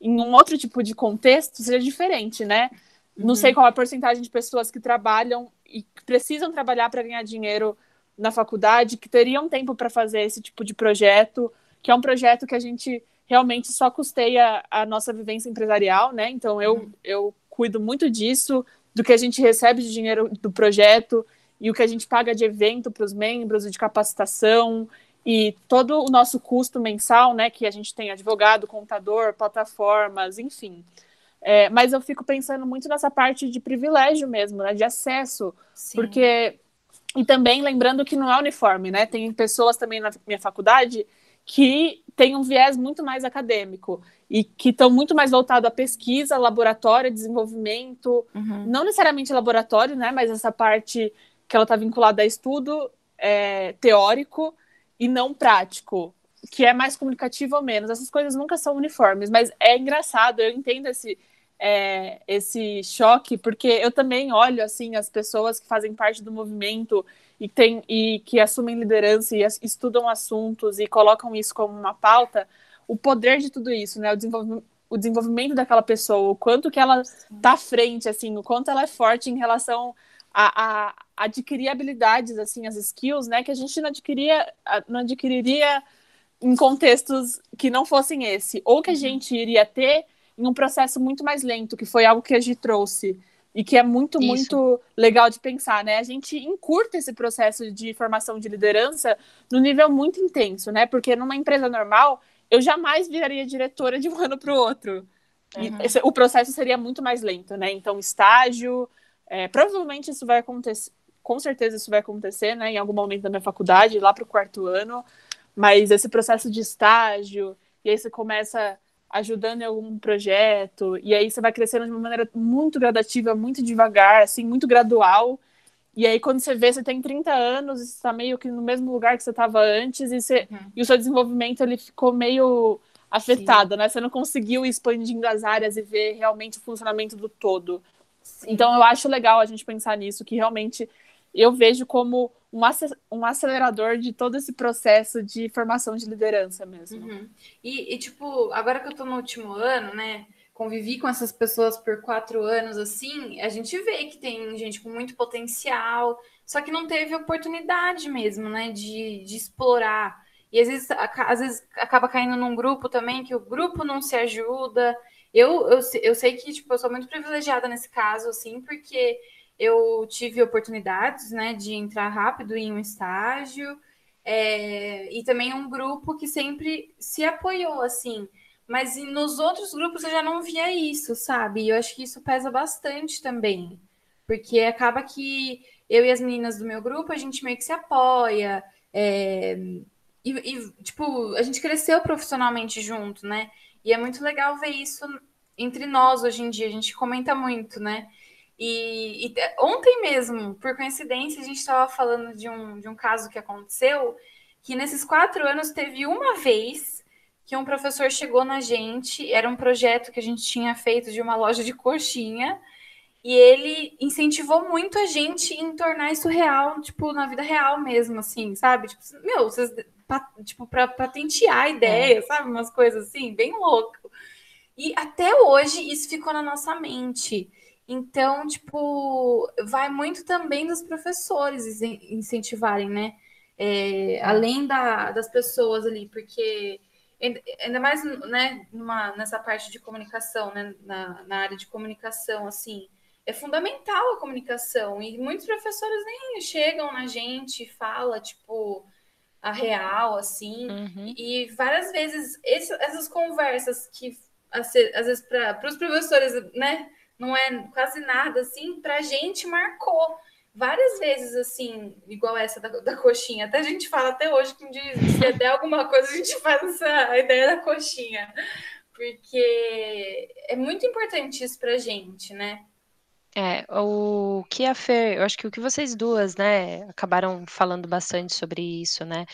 em um outro tipo de contexto seja diferente, né? Uhum. Não sei qual é a porcentagem de pessoas que trabalham e precisam trabalhar para ganhar dinheiro na faculdade, que teriam tempo para fazer esse tipo de projeto, que é um projeto que a gente realmente só custeia a nossa vivência empresarial, né? Então eu, uhum. eu cuido muito disso, do que a gente recebe de dinheiro do projeto e o que a gente paga de evento para os membros e de capacitação e todo o nosso custo mensal, né? Que a gente tem advogado, contador, plataformas, enfim. É, mas eu fico pensando muito nessa parte de privilégio mesmo, né? De acesso, Sim. porque e também lembrando que não é uniforme, né? Tem pessoas também na minha faculdade que têm um viés muito mais acadêmico e que estão muito mais voltados à pesquisa, laboratório, desenvolvimento, uhum. não necessariamente laboratório, né, mas essa parte que ela está vinculada a estudo é, teórico e não prático, que é mais comunicativo ou menos. Essas coisas nunca são uniformes, mas é engraçado, eu entendo esse, é, esse choque, porque eu também olho assim as pessoas que fazem parte do movimento e, tem, e que assumem liderança e estudam assuntos e colocam isso como uma pauta, o poder de tudo isso, né? O desenvolvimento, o desenvolvimento daquela pessoa, o quanto que ela está à frente, assim, o quanto ela é forte em relação a, a, adquirir habilidades, assim, as skills, né? Que a gente não adquiria, não adquiriria em contextos que não fossem esse, ou que a uhum. gente iria ter em um processo muito mais lento, que foi algo que a gente trouxe e que é muito, Isso. muito legal de pensar, né? A gente encurta esse processo de formação de liderança no nível muito intenso, né? Porque numa empresa normal, eu jamais viraria diretora de um ano para o outro. Uhum. Esse, o processo seria muito mais lento, né? Então, estágio, é, provavelmente isso vai acontecer, com certeza isso vai acontecer, né? Em algum momento da minha faculdade, lá para o quarto ano, mas esse processo de estágio, e aí você começa ajudando em algum projeto, e aí você vai crescendo de uma maneira muito gradativa, muito devagar, assim, muito gradual. E aí, quando você vê, você tem 30 anos, você está meio que no mesmo lugar que você estava antes, e, você, uhum. e o seu desenvolvimento ele ficou meio afetado, Sim. né? Você não conseguiu ir expandindo as áreas e ver realmente o funcionamento do todo. Sim. Então, eu acho legal a gente pensar nisso, que realmente eu vejo como um, acelerador de todo esse processo de formação de liderança mesmo. Uhum. E, e, tipo, agora que eu tô no último ano, né? Convivi com essas pessoas por quatro anos, assim, a gente vê que tem gente com muito potencial, só que não teve oportunidade mesmo, né? De, de explorar. E às vezes, às vezes acaba caindo num grupo também que o grupo não se ajuda. Eu, eu, eu sei que, tipo, eu sou muito privilegiada nesse caso, assim, porque eu tive oportunidades, né, de entrar rápido em um estágio é, e também um grupo que sempre se apoiou, assim. Mas nos outros grupos eu já não via isso, sabe? E eu acho que isso pesa bastante também, porque acaba que eu e as meninas do meu grupo a gente meio que se apoia. É, e, e, tipo, a gente cresceu profissionalmente junto, né? E é muito legal ver isso entre nós hoje em dia. A gente comenta muito, né? E, e, ontem mesmo, por coincidência, a gente estava falando de um, de um caso que aconteceu, que nesses quatro anos teve uma vez que um professor chegou na gente, era um projeto que a gente tinha feito de uma loja de coxinha, e ele incentivou muito a gente em tornar isso real, tipo, na vida real mesmo, assim, sabe? Tipo, meu, vocês, tipo, para patentear a ideia, é. sabe? Umas coisas assim, bem louco. E até hoje isso ficou na nossa mente. Então, tipo, vai muito também dos professores incentivarem, né? É, além da, das pessoas ali, porque ainda mais né, numa, nessa parte de comunicação, né, na, na área de comunicação, assim, é fundamental a comunicação. E muitos professores nem chegam na gente e fala, tipo, a real, assim. Uhum. E várias vezes esse, essas conversas que às vezes para os professores, né, não é quase nada assim, para a gente marcou várias vezes assim, igual essa da, da, coxinha. Até a gente fala até hoje que se der alguma coisa, a gente faz essa ideia da coxinha. Porque é muito importante isso pra gente, né? É, o que a Fer, eu acho que o que vocês duas, né, acabaram falando bastante sobre isso, né,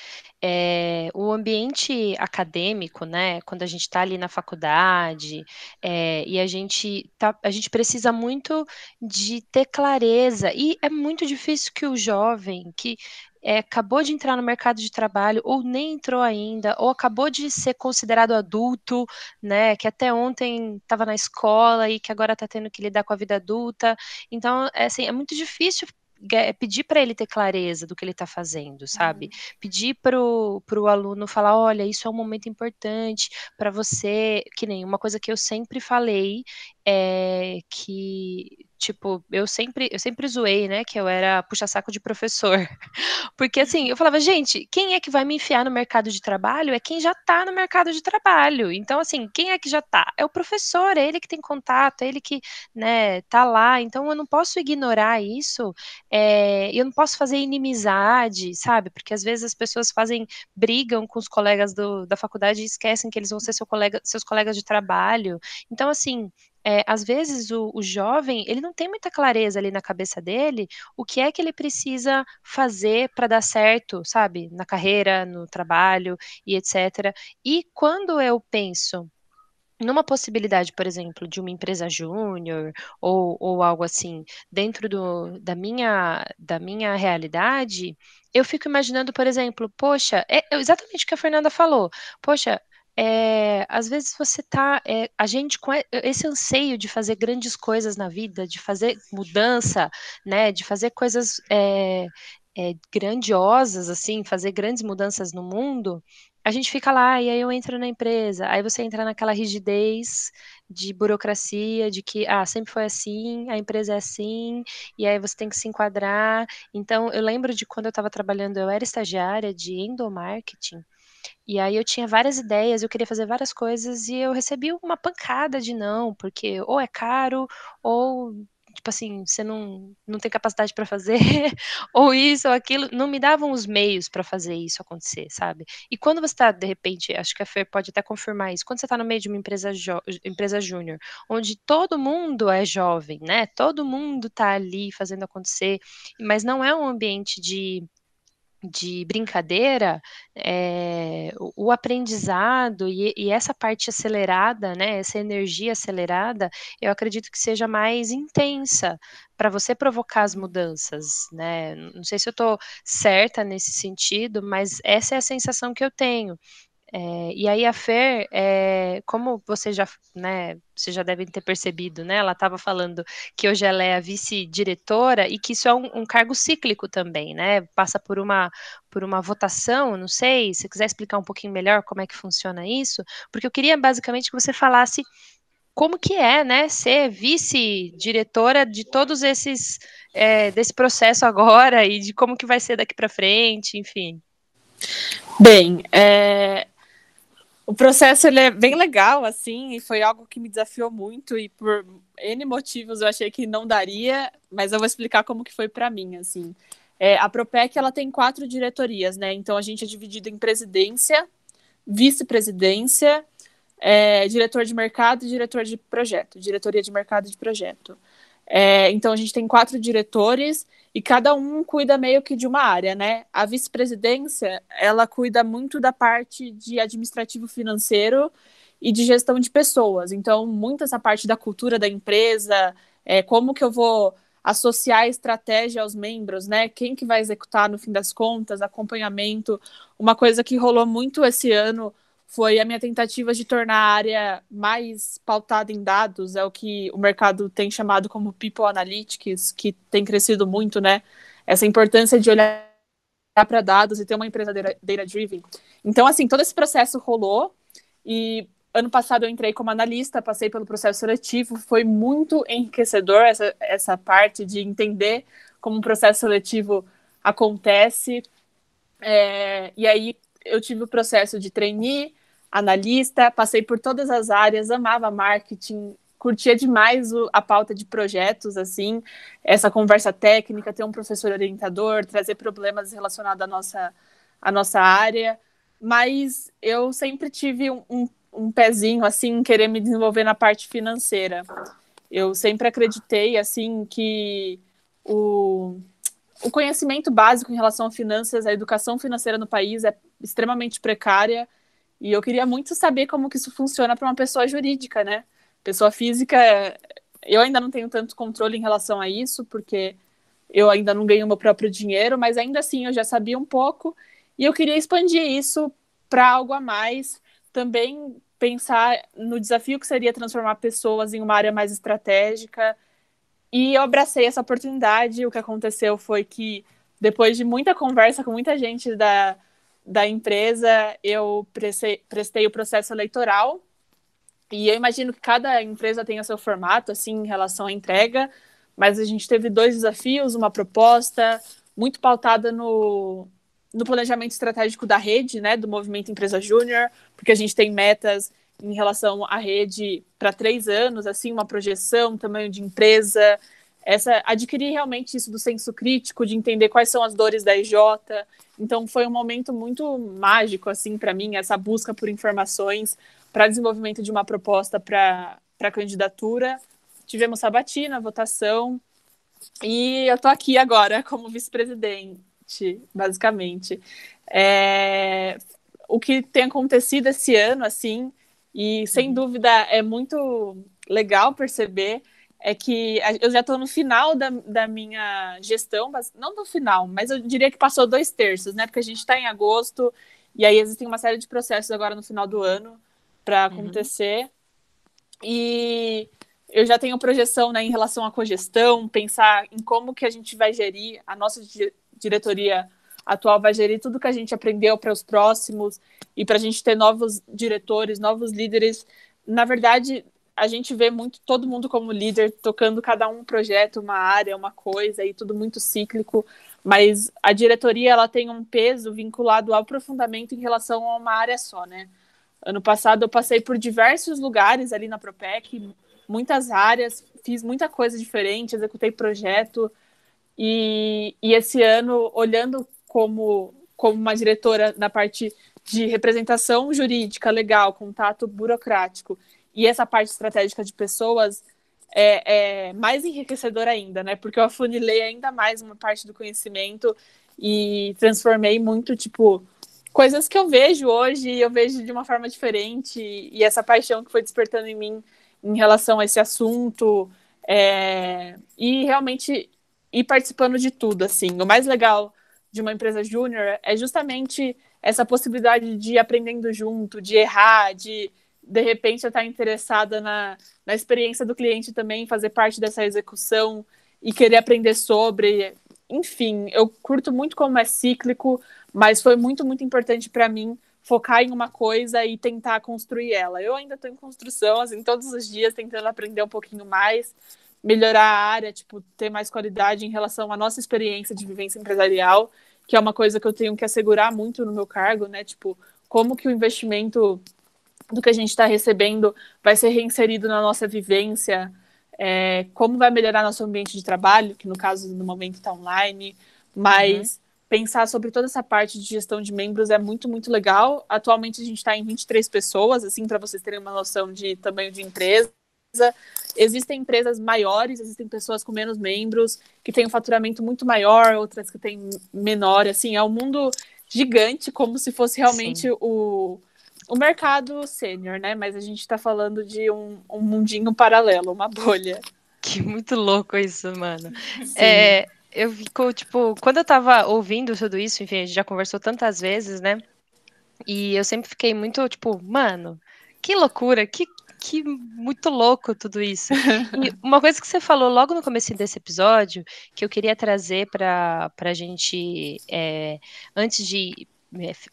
é, o ambiente acadêmico, né, quando a gente está ali na faculdade, é, e a gente tá, a gente precisa muito de ter clareza, e é muito difícil que o jovem, que é, acabou de entrar no mercado de trabalho ou nem entrou ainda, ou acabou de ser considerado adulto, né, que até ontem estava na escola e que agora está tendo que lidar com a vida adulta. Então, é, assim, é muito difícil pedir para ele ter clareza do que ele está fazendo, sabe? Uhum. Pedir para o aluno falar, olha, isso é um momento importante para você, que nem uma coisa que eu sempre falei é que tipo, eu sempre, eu sempre zoei, né, que eu era puxa-saco de professor. Porque assim, eu falava, gente, quem é que vai me enfiar no mercado de trabalho é quem já tá no mercado de trabalho. Então, assim, quem é que já tá? É o professor, é ele que tem contato, é ele que, né, tá lá. Então, eu não posso ignorar isso, é, eu não posso fazer inimizade, sabe? Porque às vezes as pessoas fazem, brigam com os colegas do, da faculdade e esquecem que eles vão ser seu colega, seus colegas de trabalho. Então, assim, é, às vezes o, o, jovem ele não tem muita clareza ali na cabeça dele o que é que ele precisa fazer para dar certo, sabe, na carreira, no trabalho e etc. E quando eu penso numa possibilidade, por exemplo, de uma empresa júnior ou, ou algo assim, dentro do, da, minha, da minha realidade, eu fico imaginando, por exemplo, poxa, é exatamente o que a Fernanda falou. Poxa, é, às vezes você tá, é, a gente com esse anseio de fazer grandes coisas na vida, de fazer mudança, né, de fazer coisas é, grandiosas, assim, fazer grandes mudanças no mundo, a gente fica lá e aí eu entro na empresa, aí você entra naquela rigidez de burocracia, de que ah, sempre foi assim, a empresa é assim, e aí você tem que se enquadrar. Então, eu lembro de quando eu estava trabalhando, eu era estagiária de endomarketing, e aí eu tinha várias ideias, eu queria fazer várias coisas e eu recebi uma pancada de não, porque ou é caro, ou tipo assim, você não, não tem capacidade para fazer, ou isso ou aquilo, não me davam os meios para fazer isso acontecer, sabe? E quando você está, de repente, acho que a Fer pode até confirmar isso, quando você está no meio de uma empresa, empresa júnior, onde todo mundo é jovem, né? Todo mundo está ali fazendo acontecer, mas não é um ambiente de de brincadeira, é, o, aprendizado e, e, essa parte acelerada, né, essa energia acelerada, eu acredito que seja mais intensa para você provocar as mudanças, né? Não sei se eu estou certa nesse sentido, mas essa é a sensação que eu tenho. É, e aí a Fer, é, como você já, né, vocês já devem ter percebido, né, ela estava falando que hoje ela é a vice-diretora e que isso é um, um, cargo cíclico também, né, passa por uma, por uma votação, não sei, se quiser explicar um pouquinho melhor como é que funciona isso, porque eu queria basicamente que você falasse como que é, né, ser vice-diretora de todos esses, é, desse processo agora e de como que vai ser daqui para frente, enfim. Bem, é, o processo ele é bem legal, assim, e foi algo que me desafiou muito, e por N motivos eu achei que não daria, mas eu vou explicar como que foi para mim, assim. É, a Propec, ela tem quatro diretorias, né? Então, a gente é dividido em presidência, vice-presidência, é, diretor de mercado e diretor de projeto, diretoria de mercado e de projeto. É, então, a gente tem quatro diretores e cada um cuida meio que de uma área, né? A vice-presidência, ela cuida muito da parte de administrativo financeiro e de gestão de pessoas. Então, muito essa parte da cultura da empresa, é, como que eu vou associar a estratégia aos membros, né? Quem que vai executar no fim das contas, acompanhamento. Uma coisa que rolou muito esse ano foi a minha tentativa de tornar a área mais pautada em dados, é o que o mercado tem chamado como People Analytics, que tem crescido muito, né? Essa importância de olhar para dados e ter uma empresa data-driven. Então, assim, todo esse processo rolou e ano passado eu entrei como analista, passei pelo processo seletivo, foi muito enriquecedor essa, essa parte de entender como um processo seletivo acontece. É, e aí eu tive o processo de trainee, analista, passei por todas as áreas, amava marketing, curtia demais o, a pauta de projetos, assim, essa conversa técnica, ter um professor orientador, trazer problemas relacionados à nossa, à nossa área, mas eu sempre tive um, um, um pezinho, assim, querer me desenvolver na parte financeira. Eu sempre acreditei, assim, que o, o conhecimento básico em relação a finanças, a educação financeira no país é extremamente precária, e eu queria muito saber como que isso funciona para uma pessoa jurídica, né? Pessoa física, eu ainda não tenho tanto controle em relação a isso, porque eu ainda não ganho meu próprio dinheiro, mas ainda assim eu já sabia um pouco e eu queria expandir isso para algo a mais, também pensar no desafio que seria transformar pessoas em uma área mais estratégica. E eu abracei essa oportunidade. O que aconteceu foi que depois de muita conversa com muita gente da da empresa, eu prestei, prestei o processo eleitoral. E eu imagino que cada empresa tenha seu formato, assim, em relação à entrega. Mas a gente teve dois desafios, uma proposta muito pautada no, no planejamento estratégico da rede, né, do movimento Empresa Júnior, porque a gente tem metas em relação à rede para três anos, assim, uma projeção, tamanho de empresa, essa adquirir realmente isso do senso crítico, de entender quais são as dores da EJ. Então foi um momento muito mágico assim para mim, essa busca por informações para desenvolvimento de uma proposta para a candidatura. Tivemos sabatina, votação, e eu estou aqui agora como vice-presidente, basicamente. É... O que tem acontecido esse ano, assim, e sem uhum. dúvida é muito legal perceber é que eu já estou no final da, da minha gestão, mas não no final, mas eu diria que passou dois terços, né? Porque a gente está em agosto e aí existem uma série de processos agora no final do ano para uhum. acontecer. Uhum. E eu já tenho projeção né, em relação à cogestão, pensar em como que a gente vai gerir, a nossa diretoria atual vai gerir tudo que a gente aprendeu para os próximos e para a gente ter novos diretores, novos líderes. Na verdade, a gente vê muito todo mundo como líder, tocando cada um projeto, uma área, uma coisa, e tudo muito cíclico, mas a diretoria ela tem um peso vinculado ao aprofundamento em relação a uma área só, né? Ano passado eu passei por diversos lugares ali na Propec, muitas áreas, fiz muita coisa diferente, executei projeto, e, e esse ano, olhando como, como uma diretora na parte de representação jurídica, legal, contato burocrático, e essa parte estratégica de pessoas é, é mais enriquecedora ainda, né? Porque eu afunilei ainda mais uma parte do conhecimento e transformei muito, tipo, coisas que eu vejo hoje e eu vejo de uma forma diferente. E essa paixão que foi despertando em mim em relação a esse assunto. É, e realmente ir participando de tudo, assim. O mais legal de uma empresa júnior é justamente essa possibilidade de ir aprendendo junto, de errar, de de repente estar interessada na, na experiência do cliente também, fazer parte dessa execução e querer aprender sobre. Enfim, eu curto muito como é cíclico, mas foi muito, muito importante para mim focar em uma coisa e tentar construir ela. Eu ainda estou em construção, assim, todos os dias tentando aprender um pouquinho mais, melhorar a área, tipo, ter mais qualidade em relação à nossa experiência de vivência empresarial, que é uma coisa que eu tenho que assegurar muito no meu cargo, né? Tipo, como que o investimento do que a gente está recebendo vai ser reinserido na nossa vivência, é, como vai melhorar nosso ambiente de trabalho, que no caso no momento está online, mas uhum. pensar sobre toda essa parte de gestão de membros é muito, muito legal. Atualmente a gente está em 23 pessoas, assim, para vocês terem uma noção de tamanho de empresa. Existem empresas maiores, existem pessoas com menos membros, que têm um faturamento muito maior, outras que têm menor, assim, é um mundo gigante, como se fosse realmente Sim. o o mercado sênior, né? Mas a gente está falando de um, um mundinho paralelo, uma bolha. Que muito louco isso, mano. É, eu fico, tipo, quando eu tava ouvindo tudo isso, enfim, a gente já conversou tantas vezes, né? E eu sempre fiquei muito, tipo, mano, que loucura, que, que muito louco tudo isso. E uma coisa que você falou logo no começo desse episódio, que eu queria trazer para a gente, é, antes de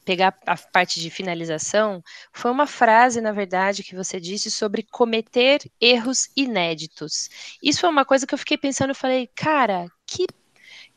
pegar a parte de finalização, foi uma frase, na verdade, que você disse sobre cometer erros inéditos. Isso foi uma coisa que eu fiquei pensando, eu falei, cara, que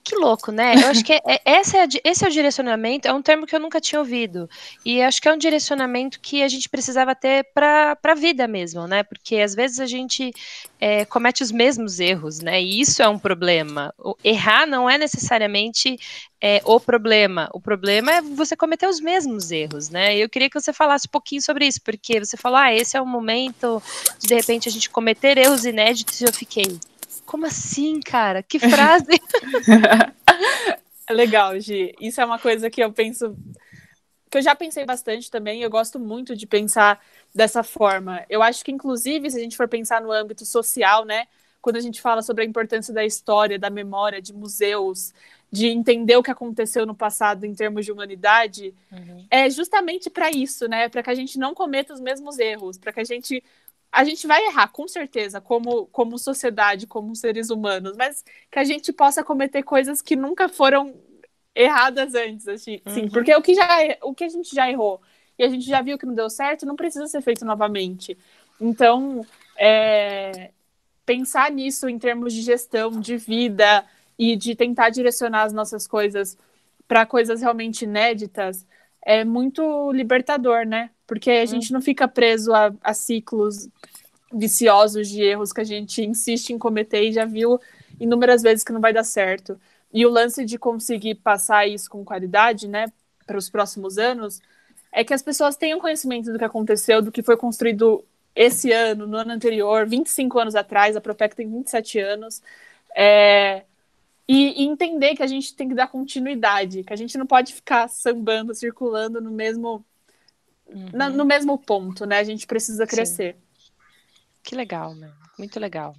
que louco, né? Eu acho que é, é, esse, é, esse é o direcionamento, é um termo que eu nunca tinha ouvido. E acho que é um direcionamento que a gente precisava ter para a vida mesmo, né? Porque às vezes a gente é, comete os mesmos erros, né? E isso é um problema. O, errar não é necessariamente é, o problema. O problema é você cometer os mesmos erros, né? Eu queria que você falasse um pouquinho sobre isso, porque você falou, ah, esse é o momento de, de repente, a gente cometer erros inéditos, e eu fiquei como assim, cara? Que frase! Legal, Gi. Isso é uma coisa que eu penso. Que eu já pensei bastante também, eu gosto muito de pensar dessa forma. Eu acho que, inclusive, se a gente for pensar no âmbito social, né? Quando a gente fala sobre a importância da história, da memória, de museus, de entender o que aconteceu no passado em termos de humanidade, uhum. é justamente para isso, né? Para que a gente não cometa os mesmos erros, para que a gente a gente vai errar, com certeza, como, como sociedade, como seres humanos, mas que a gente possa cometer coisas que nunca foram erradas antes, assim, uhum. porque o que, já, o que a gente já errou e a gente já viu que não deu certo, não precisa ser feito novamente. Então, é, pensar nisso em termos de gestão, de vida e de tentar direcionar as nossas coisas para coisas realmente inéditas é muito libertador, né? Porque a gente não fica preso a, a, ciclos viciosos de erros que a gente insiste em cometer e já viu inúmeras vezes que não vai dar certo. E o lance de conseguir passar isso com qualidade, né, para os próximos anos, é que as pessoas tenham conhecimento do que aconteceu, do que foi construído esse ano, no ano anterior, 25 anos atrás, a Propec tem 27 anos, é, e, e, entender que a gente tem que dar continuidade, que a gente não pode ficar sambando, circulando no mesmo uhum. na, no mesmo ponto, né? A gente precisa crescer. Sim. Que legal, né? Muito legal.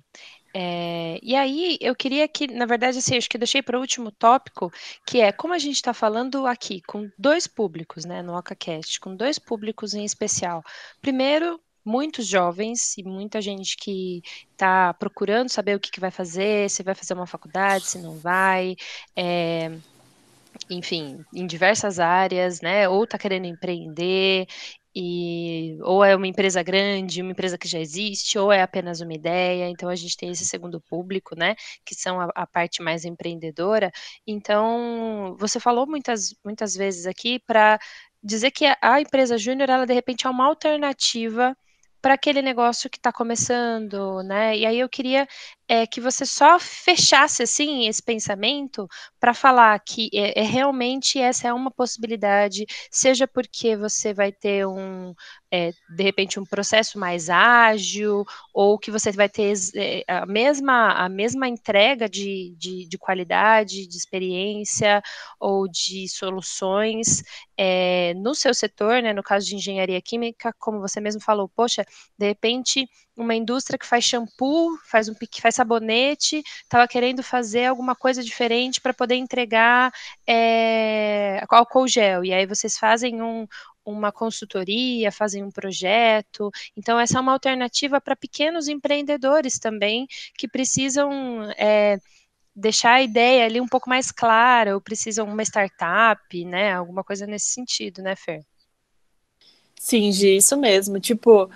É, e aí, eu queria que, na verdade, assim, acho que eu deixei para o último tópico, que é como a gente está falando aqui com dois públicos, né, no OcaCast, com dois públicos em especial. Primeiro, muitos jovens e muita gente que está procurando saber o que, que, vai fazer, se vai fazer uma faculdade, se não vai, é, enfim, em diversas áreas, né? Ou está querendo empreender, e ou é uma empresa grande, uma empresa que já existe, ou é apenas uma ideia. Então a gente tem esse segundo público, né? Que são a, a parte mais empreendedora. Então você falou muitas muitas vezes aqui para dizer que a, empresa júnior, ela de repente é uma alternativa para aquele negócio que está começando, né? E aí eu queria é, que você só fechasse assim esse pensamento para falar que é, é, realmente essa é uma possibilidade, seja porque você vai ter um é, de repente um processo mais ágil ou que você vai ter é, a mesma a mesma entrega de, de, de qualidade, de experiência ou de soluções é, no seu setor, né? No caso de engenharia química, como você mesmo falou, poxa, de repente uma indústria que faz shampoo, faz um que faz sabonete, estava querendo fazer alguma coisa diferente para poder entregar é, álcool gel. E aí vocês fazem um, uma consultoria, fazem um projeto. Então, essa é uma alternativa para pequenos empreendedores também que precisam. É, deixar a ideia ali um pouco mais clara, ou precisam uma startup, né? Alguma coisa nesse sentido, né, Fer? Sim, Gi, isso mesmo. Tipo,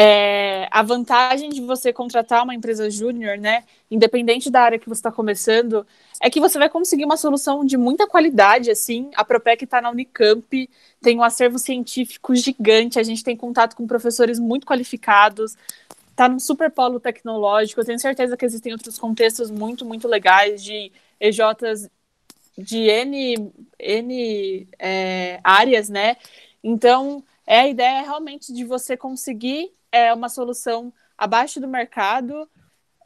é, a vantagem de você contratar uma empresa júnior, né, independente da área que você está começando, é que você vai conseguir uma solução de muita qualidade, assim. A Propec está na Unicamp, tem um acervo científico gigante, a gente tem contato com professores muito qualificados, está num super polo tecnológico. Eu tenho certeza que existem outros contextos muito, muito legais de EJs de N, N é, áreas, né? Então, é a ideia realmente de você conseguir é uma solução abaixo do mercado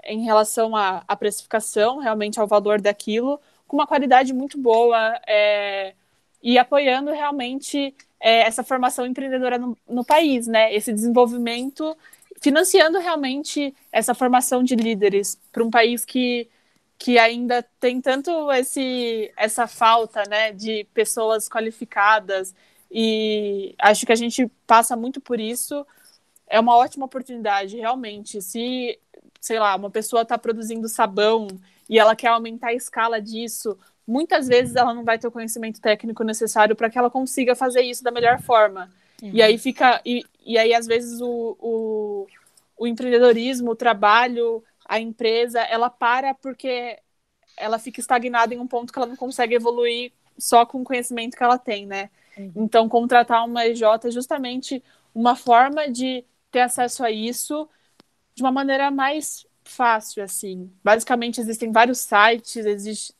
em relação à, à precificação, realmente ao valor daquilo, com uma qualidade muito boa é, e apoiando realmente é, essa formação empreendedora no, no país, né? Esse desenvolvimento, financiando realmente essa formação de líderes para um país que, que ainda tem tanto esse, essa falta né, de pessoas qualificadas e acho que a gente passa muito por isso. É uma ótima oportunidade, realmente. Se, sei lá, uma pessoa está produzindo sabão e ela quer aumentar a escala disso, muitas vezes ela não vai ter o conhecimento técnico necessário para que ela consiga fazer isso da melhor forma. Uhum. E aí fica. E, e aí, às vezes, o, o, o empreendedorismo, o trabalho, a empresa, ela para porque ela fica estagnada em um ponto que ela não consegue evoluir só com o conhecimento que ela tem, né? Uhum. Então, contratar uma EJ é justamente uma forma de ter acesso a isso de uma maneira mais fácil, assim. Basicamente, existem vários sites, existe,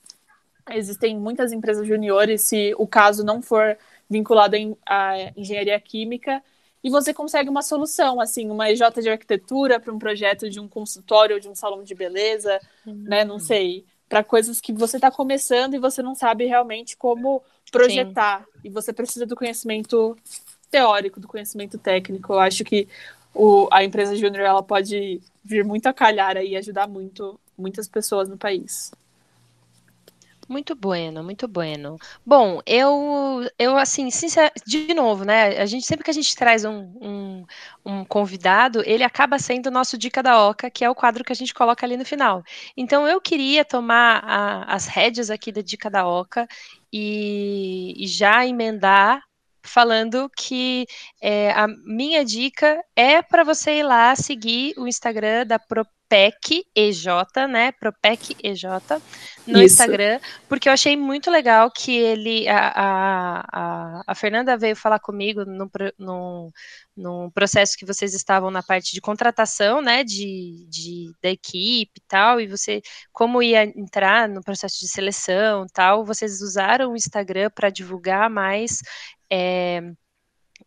existem muitas empresas juniores, se o caso não for vinculado à engenharia química, e você consegue uma solução, assim, uma EJ de arquitetura para um projeto de um consultório ou de um salão de beleza, uhum. né? Não sei para coisas que você está começando e você não sabe realmente como projetar. Sim. E você precisa do conhecimento teórico, do conhecimento técnico. Eu acho que o, a empresa júnior ela pode vir muito a calhar e ajudar muito muitas pessoas no país. Muito bueno, muito bueno. Bom, eu, eu assim, sincero, de novo, né? A gente sempre que a gente traz um, um, um, convidado, ele acaba sendo o nosso dica da Oca, que é o quadro que a gente coloca ali no final. Então, eu queria tomar a, as rédeas aqui da dica da Oca e, e já emendar falando que é, a minha dica é para você ir lá seguir o Instagram da Pro Propec EJ, né? Propec EJ no Isso. Instagram, porque eu achei muito legal que ele, a, a, a Fernanda veio falar comigo no, no, no processo que vocês estavam na parte de contratação, né? De, de da equipe e tal, e você como ia entrar no processo de seleção tal, vocês usaram o Instagram para divulgar mais é,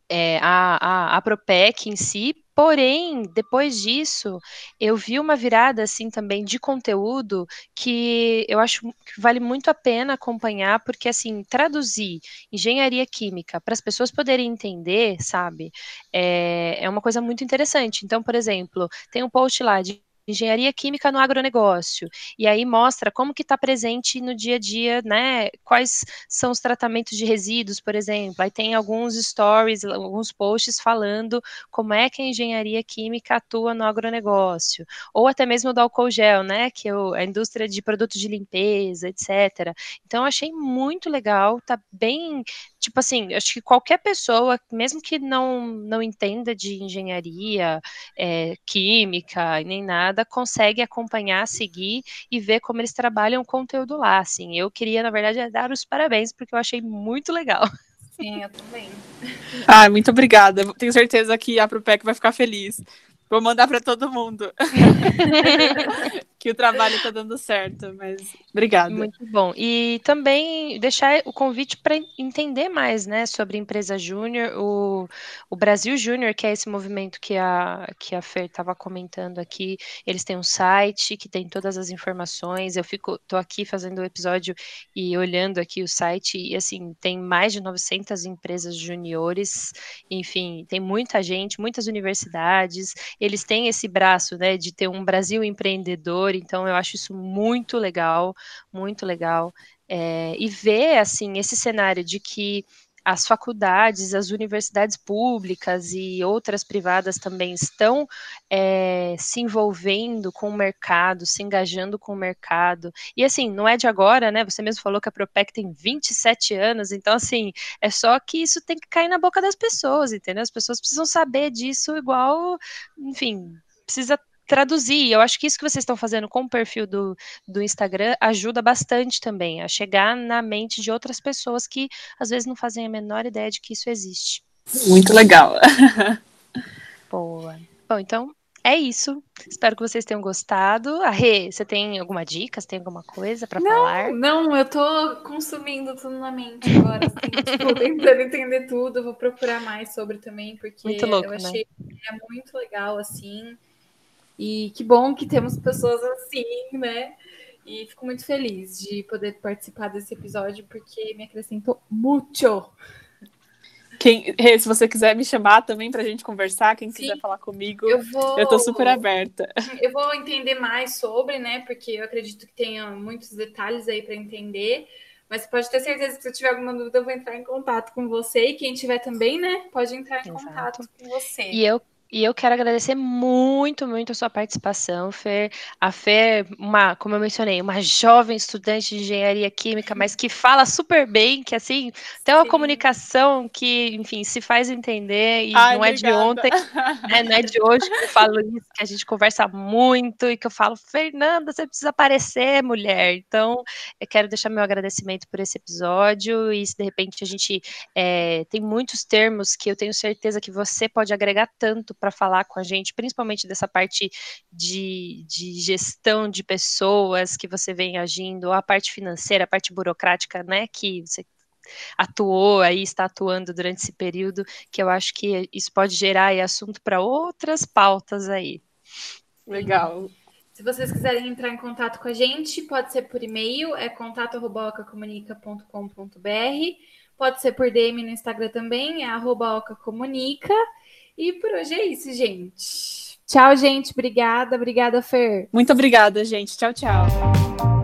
é, a, a, a Propec em si, Porém, depois disso, eu vi uma virada assim também de conteúdo que eu acho que vale muito a pena acompanhar, porque assim, traduzir engenharia química para as pessoas poderem entender, sabe, é, é uma coisa muito interessante. Então, por exemplo, tem um post lá de engenharia química no agronegócio. E aí mostra como que está presente no dia a dia, né? Quais são os tratamentos de resíduos, por exemplo. Aí tem alguns stories, alguns posts falando como é que a engenharia química atua no agronegócio. Ou até mesmo do álcool gel, né? Que é a indústria de produtos de limpeza, etc. Então achei muito legal, tá bem tipo assim, acho que qualquer pessoa, mesmo que não, não entenda de engenharia, é, química nem nada, consegue acompanhar, seguir e ver como eles trabalham o conteúdo lá. Assim, eu queria, na verdade, dar os parabéns, porque eu achei muito legal. Sim, eu também. Ah, muito obrigada. Tenho certeza que a Propec vai ficar feliz. Vou mandar para todo mundo. que o trabalho está dando certo, mas obrigada. Muito bom. E também deixar o convite para entender mais, né, sobre empresa júnior, o, o Brasil Júnior, que é esse movimento que a, que a Fer estava comentando aqui, eles têm um site que tem todas as informações. Eu fico, tô aqui fazendo o episódio e olhando aqui o site e assim, tem mais de 900 empresas juniores, enfim, tem muita gente, muitas universidades. Eles têm esse braço, né, de ter um Brasil empreendedor então eu acho isso muito legal, muito legal. É, e ver assim esse cenário de que as faculdades, as universidades públicas e outras privadas também estão é, se envolvendo com o mercado, se engajando com o mercado. E assim, não é de agora, né? Você mesmo falou que a Propec tem 27 anos, então assim, é só que isso tem que cair na boca das pessoas, entendeu? As pessoas precisam saber disso igual, enfim, precisa traduzir. Eu acho que isso que vocês estão fazendo com o perfil do, do Instagram ajuda bastante também a chegar na mente de outras pessoas que às vezes não fazem a menor ideia de que isso existe. Muito legal. Boa. Bom, então é isso. Espero que vocês tenham gostado. A Rê, você tem alguma dica? Você tem alguma coisa para falar? Não, eu tô consumindo tudo na mente agora. Assim, tipo, tentando entender tudo. vou procurar mais sobre também, porque muito louco, eu né? achei né? é muito legal, assim. E que bom que temos pessoas assim, né? E fico muito feliz de poder participar desse episódio, porque me acrescentou muito. Quem, se você quiser me chamar também para a gente conversar, quem Sim, quiser falar comigo, eu, vou, eu tô super aberta. Eu vou entender mais sobre, né? Porque eu acredito que tenha muitos detalhes aí para entender. Mas pode ter certeza que se eu tiver alguma dúvida, eu vou entrar em contato com você. E quem tiver também, né, pode entrar em Exato. contato com você. E eu e eu quero agradecer muito, muito a sua participação, Fer. A Fer, uma, como eu mencionei, uma jovem estudante de engenharia química, mas que fala super bem, que assim, tem uma Sim. comunicação que, enfim, se faz entender e Ai, não é de ontem, né, não é de hoje que eu falo isso, que a gente conversa muito e que eu falo, Fernanda, você precisa aparecer, mulher. Então, eu quero deixar meu agradecimento por esse episódio e se de repente a gente é, tem muitos termos que eu tenho certeza que você pode agregar tanto para falar com a gente, principalmente dessa parte de, de gestão de pessoas que você vem agindo, a parte financeira, a parte burocrática, né, que você atuou aí, está atuando durante esse período, que eu acho que isso pode gerar aí, assunto para outras pautas aí. Legal. Se vocês quiserem entrar em contato com a gente, pode ser por e-mail, é contato.ocacomunica.com.br, pode ser por DM no Instagram também, é arroba ocacomunica. E por hoje é isso, gente. Tchau, gente. Obrigada. Obrigada, Fer. Muito obrigada, gente. Tchau, tchau.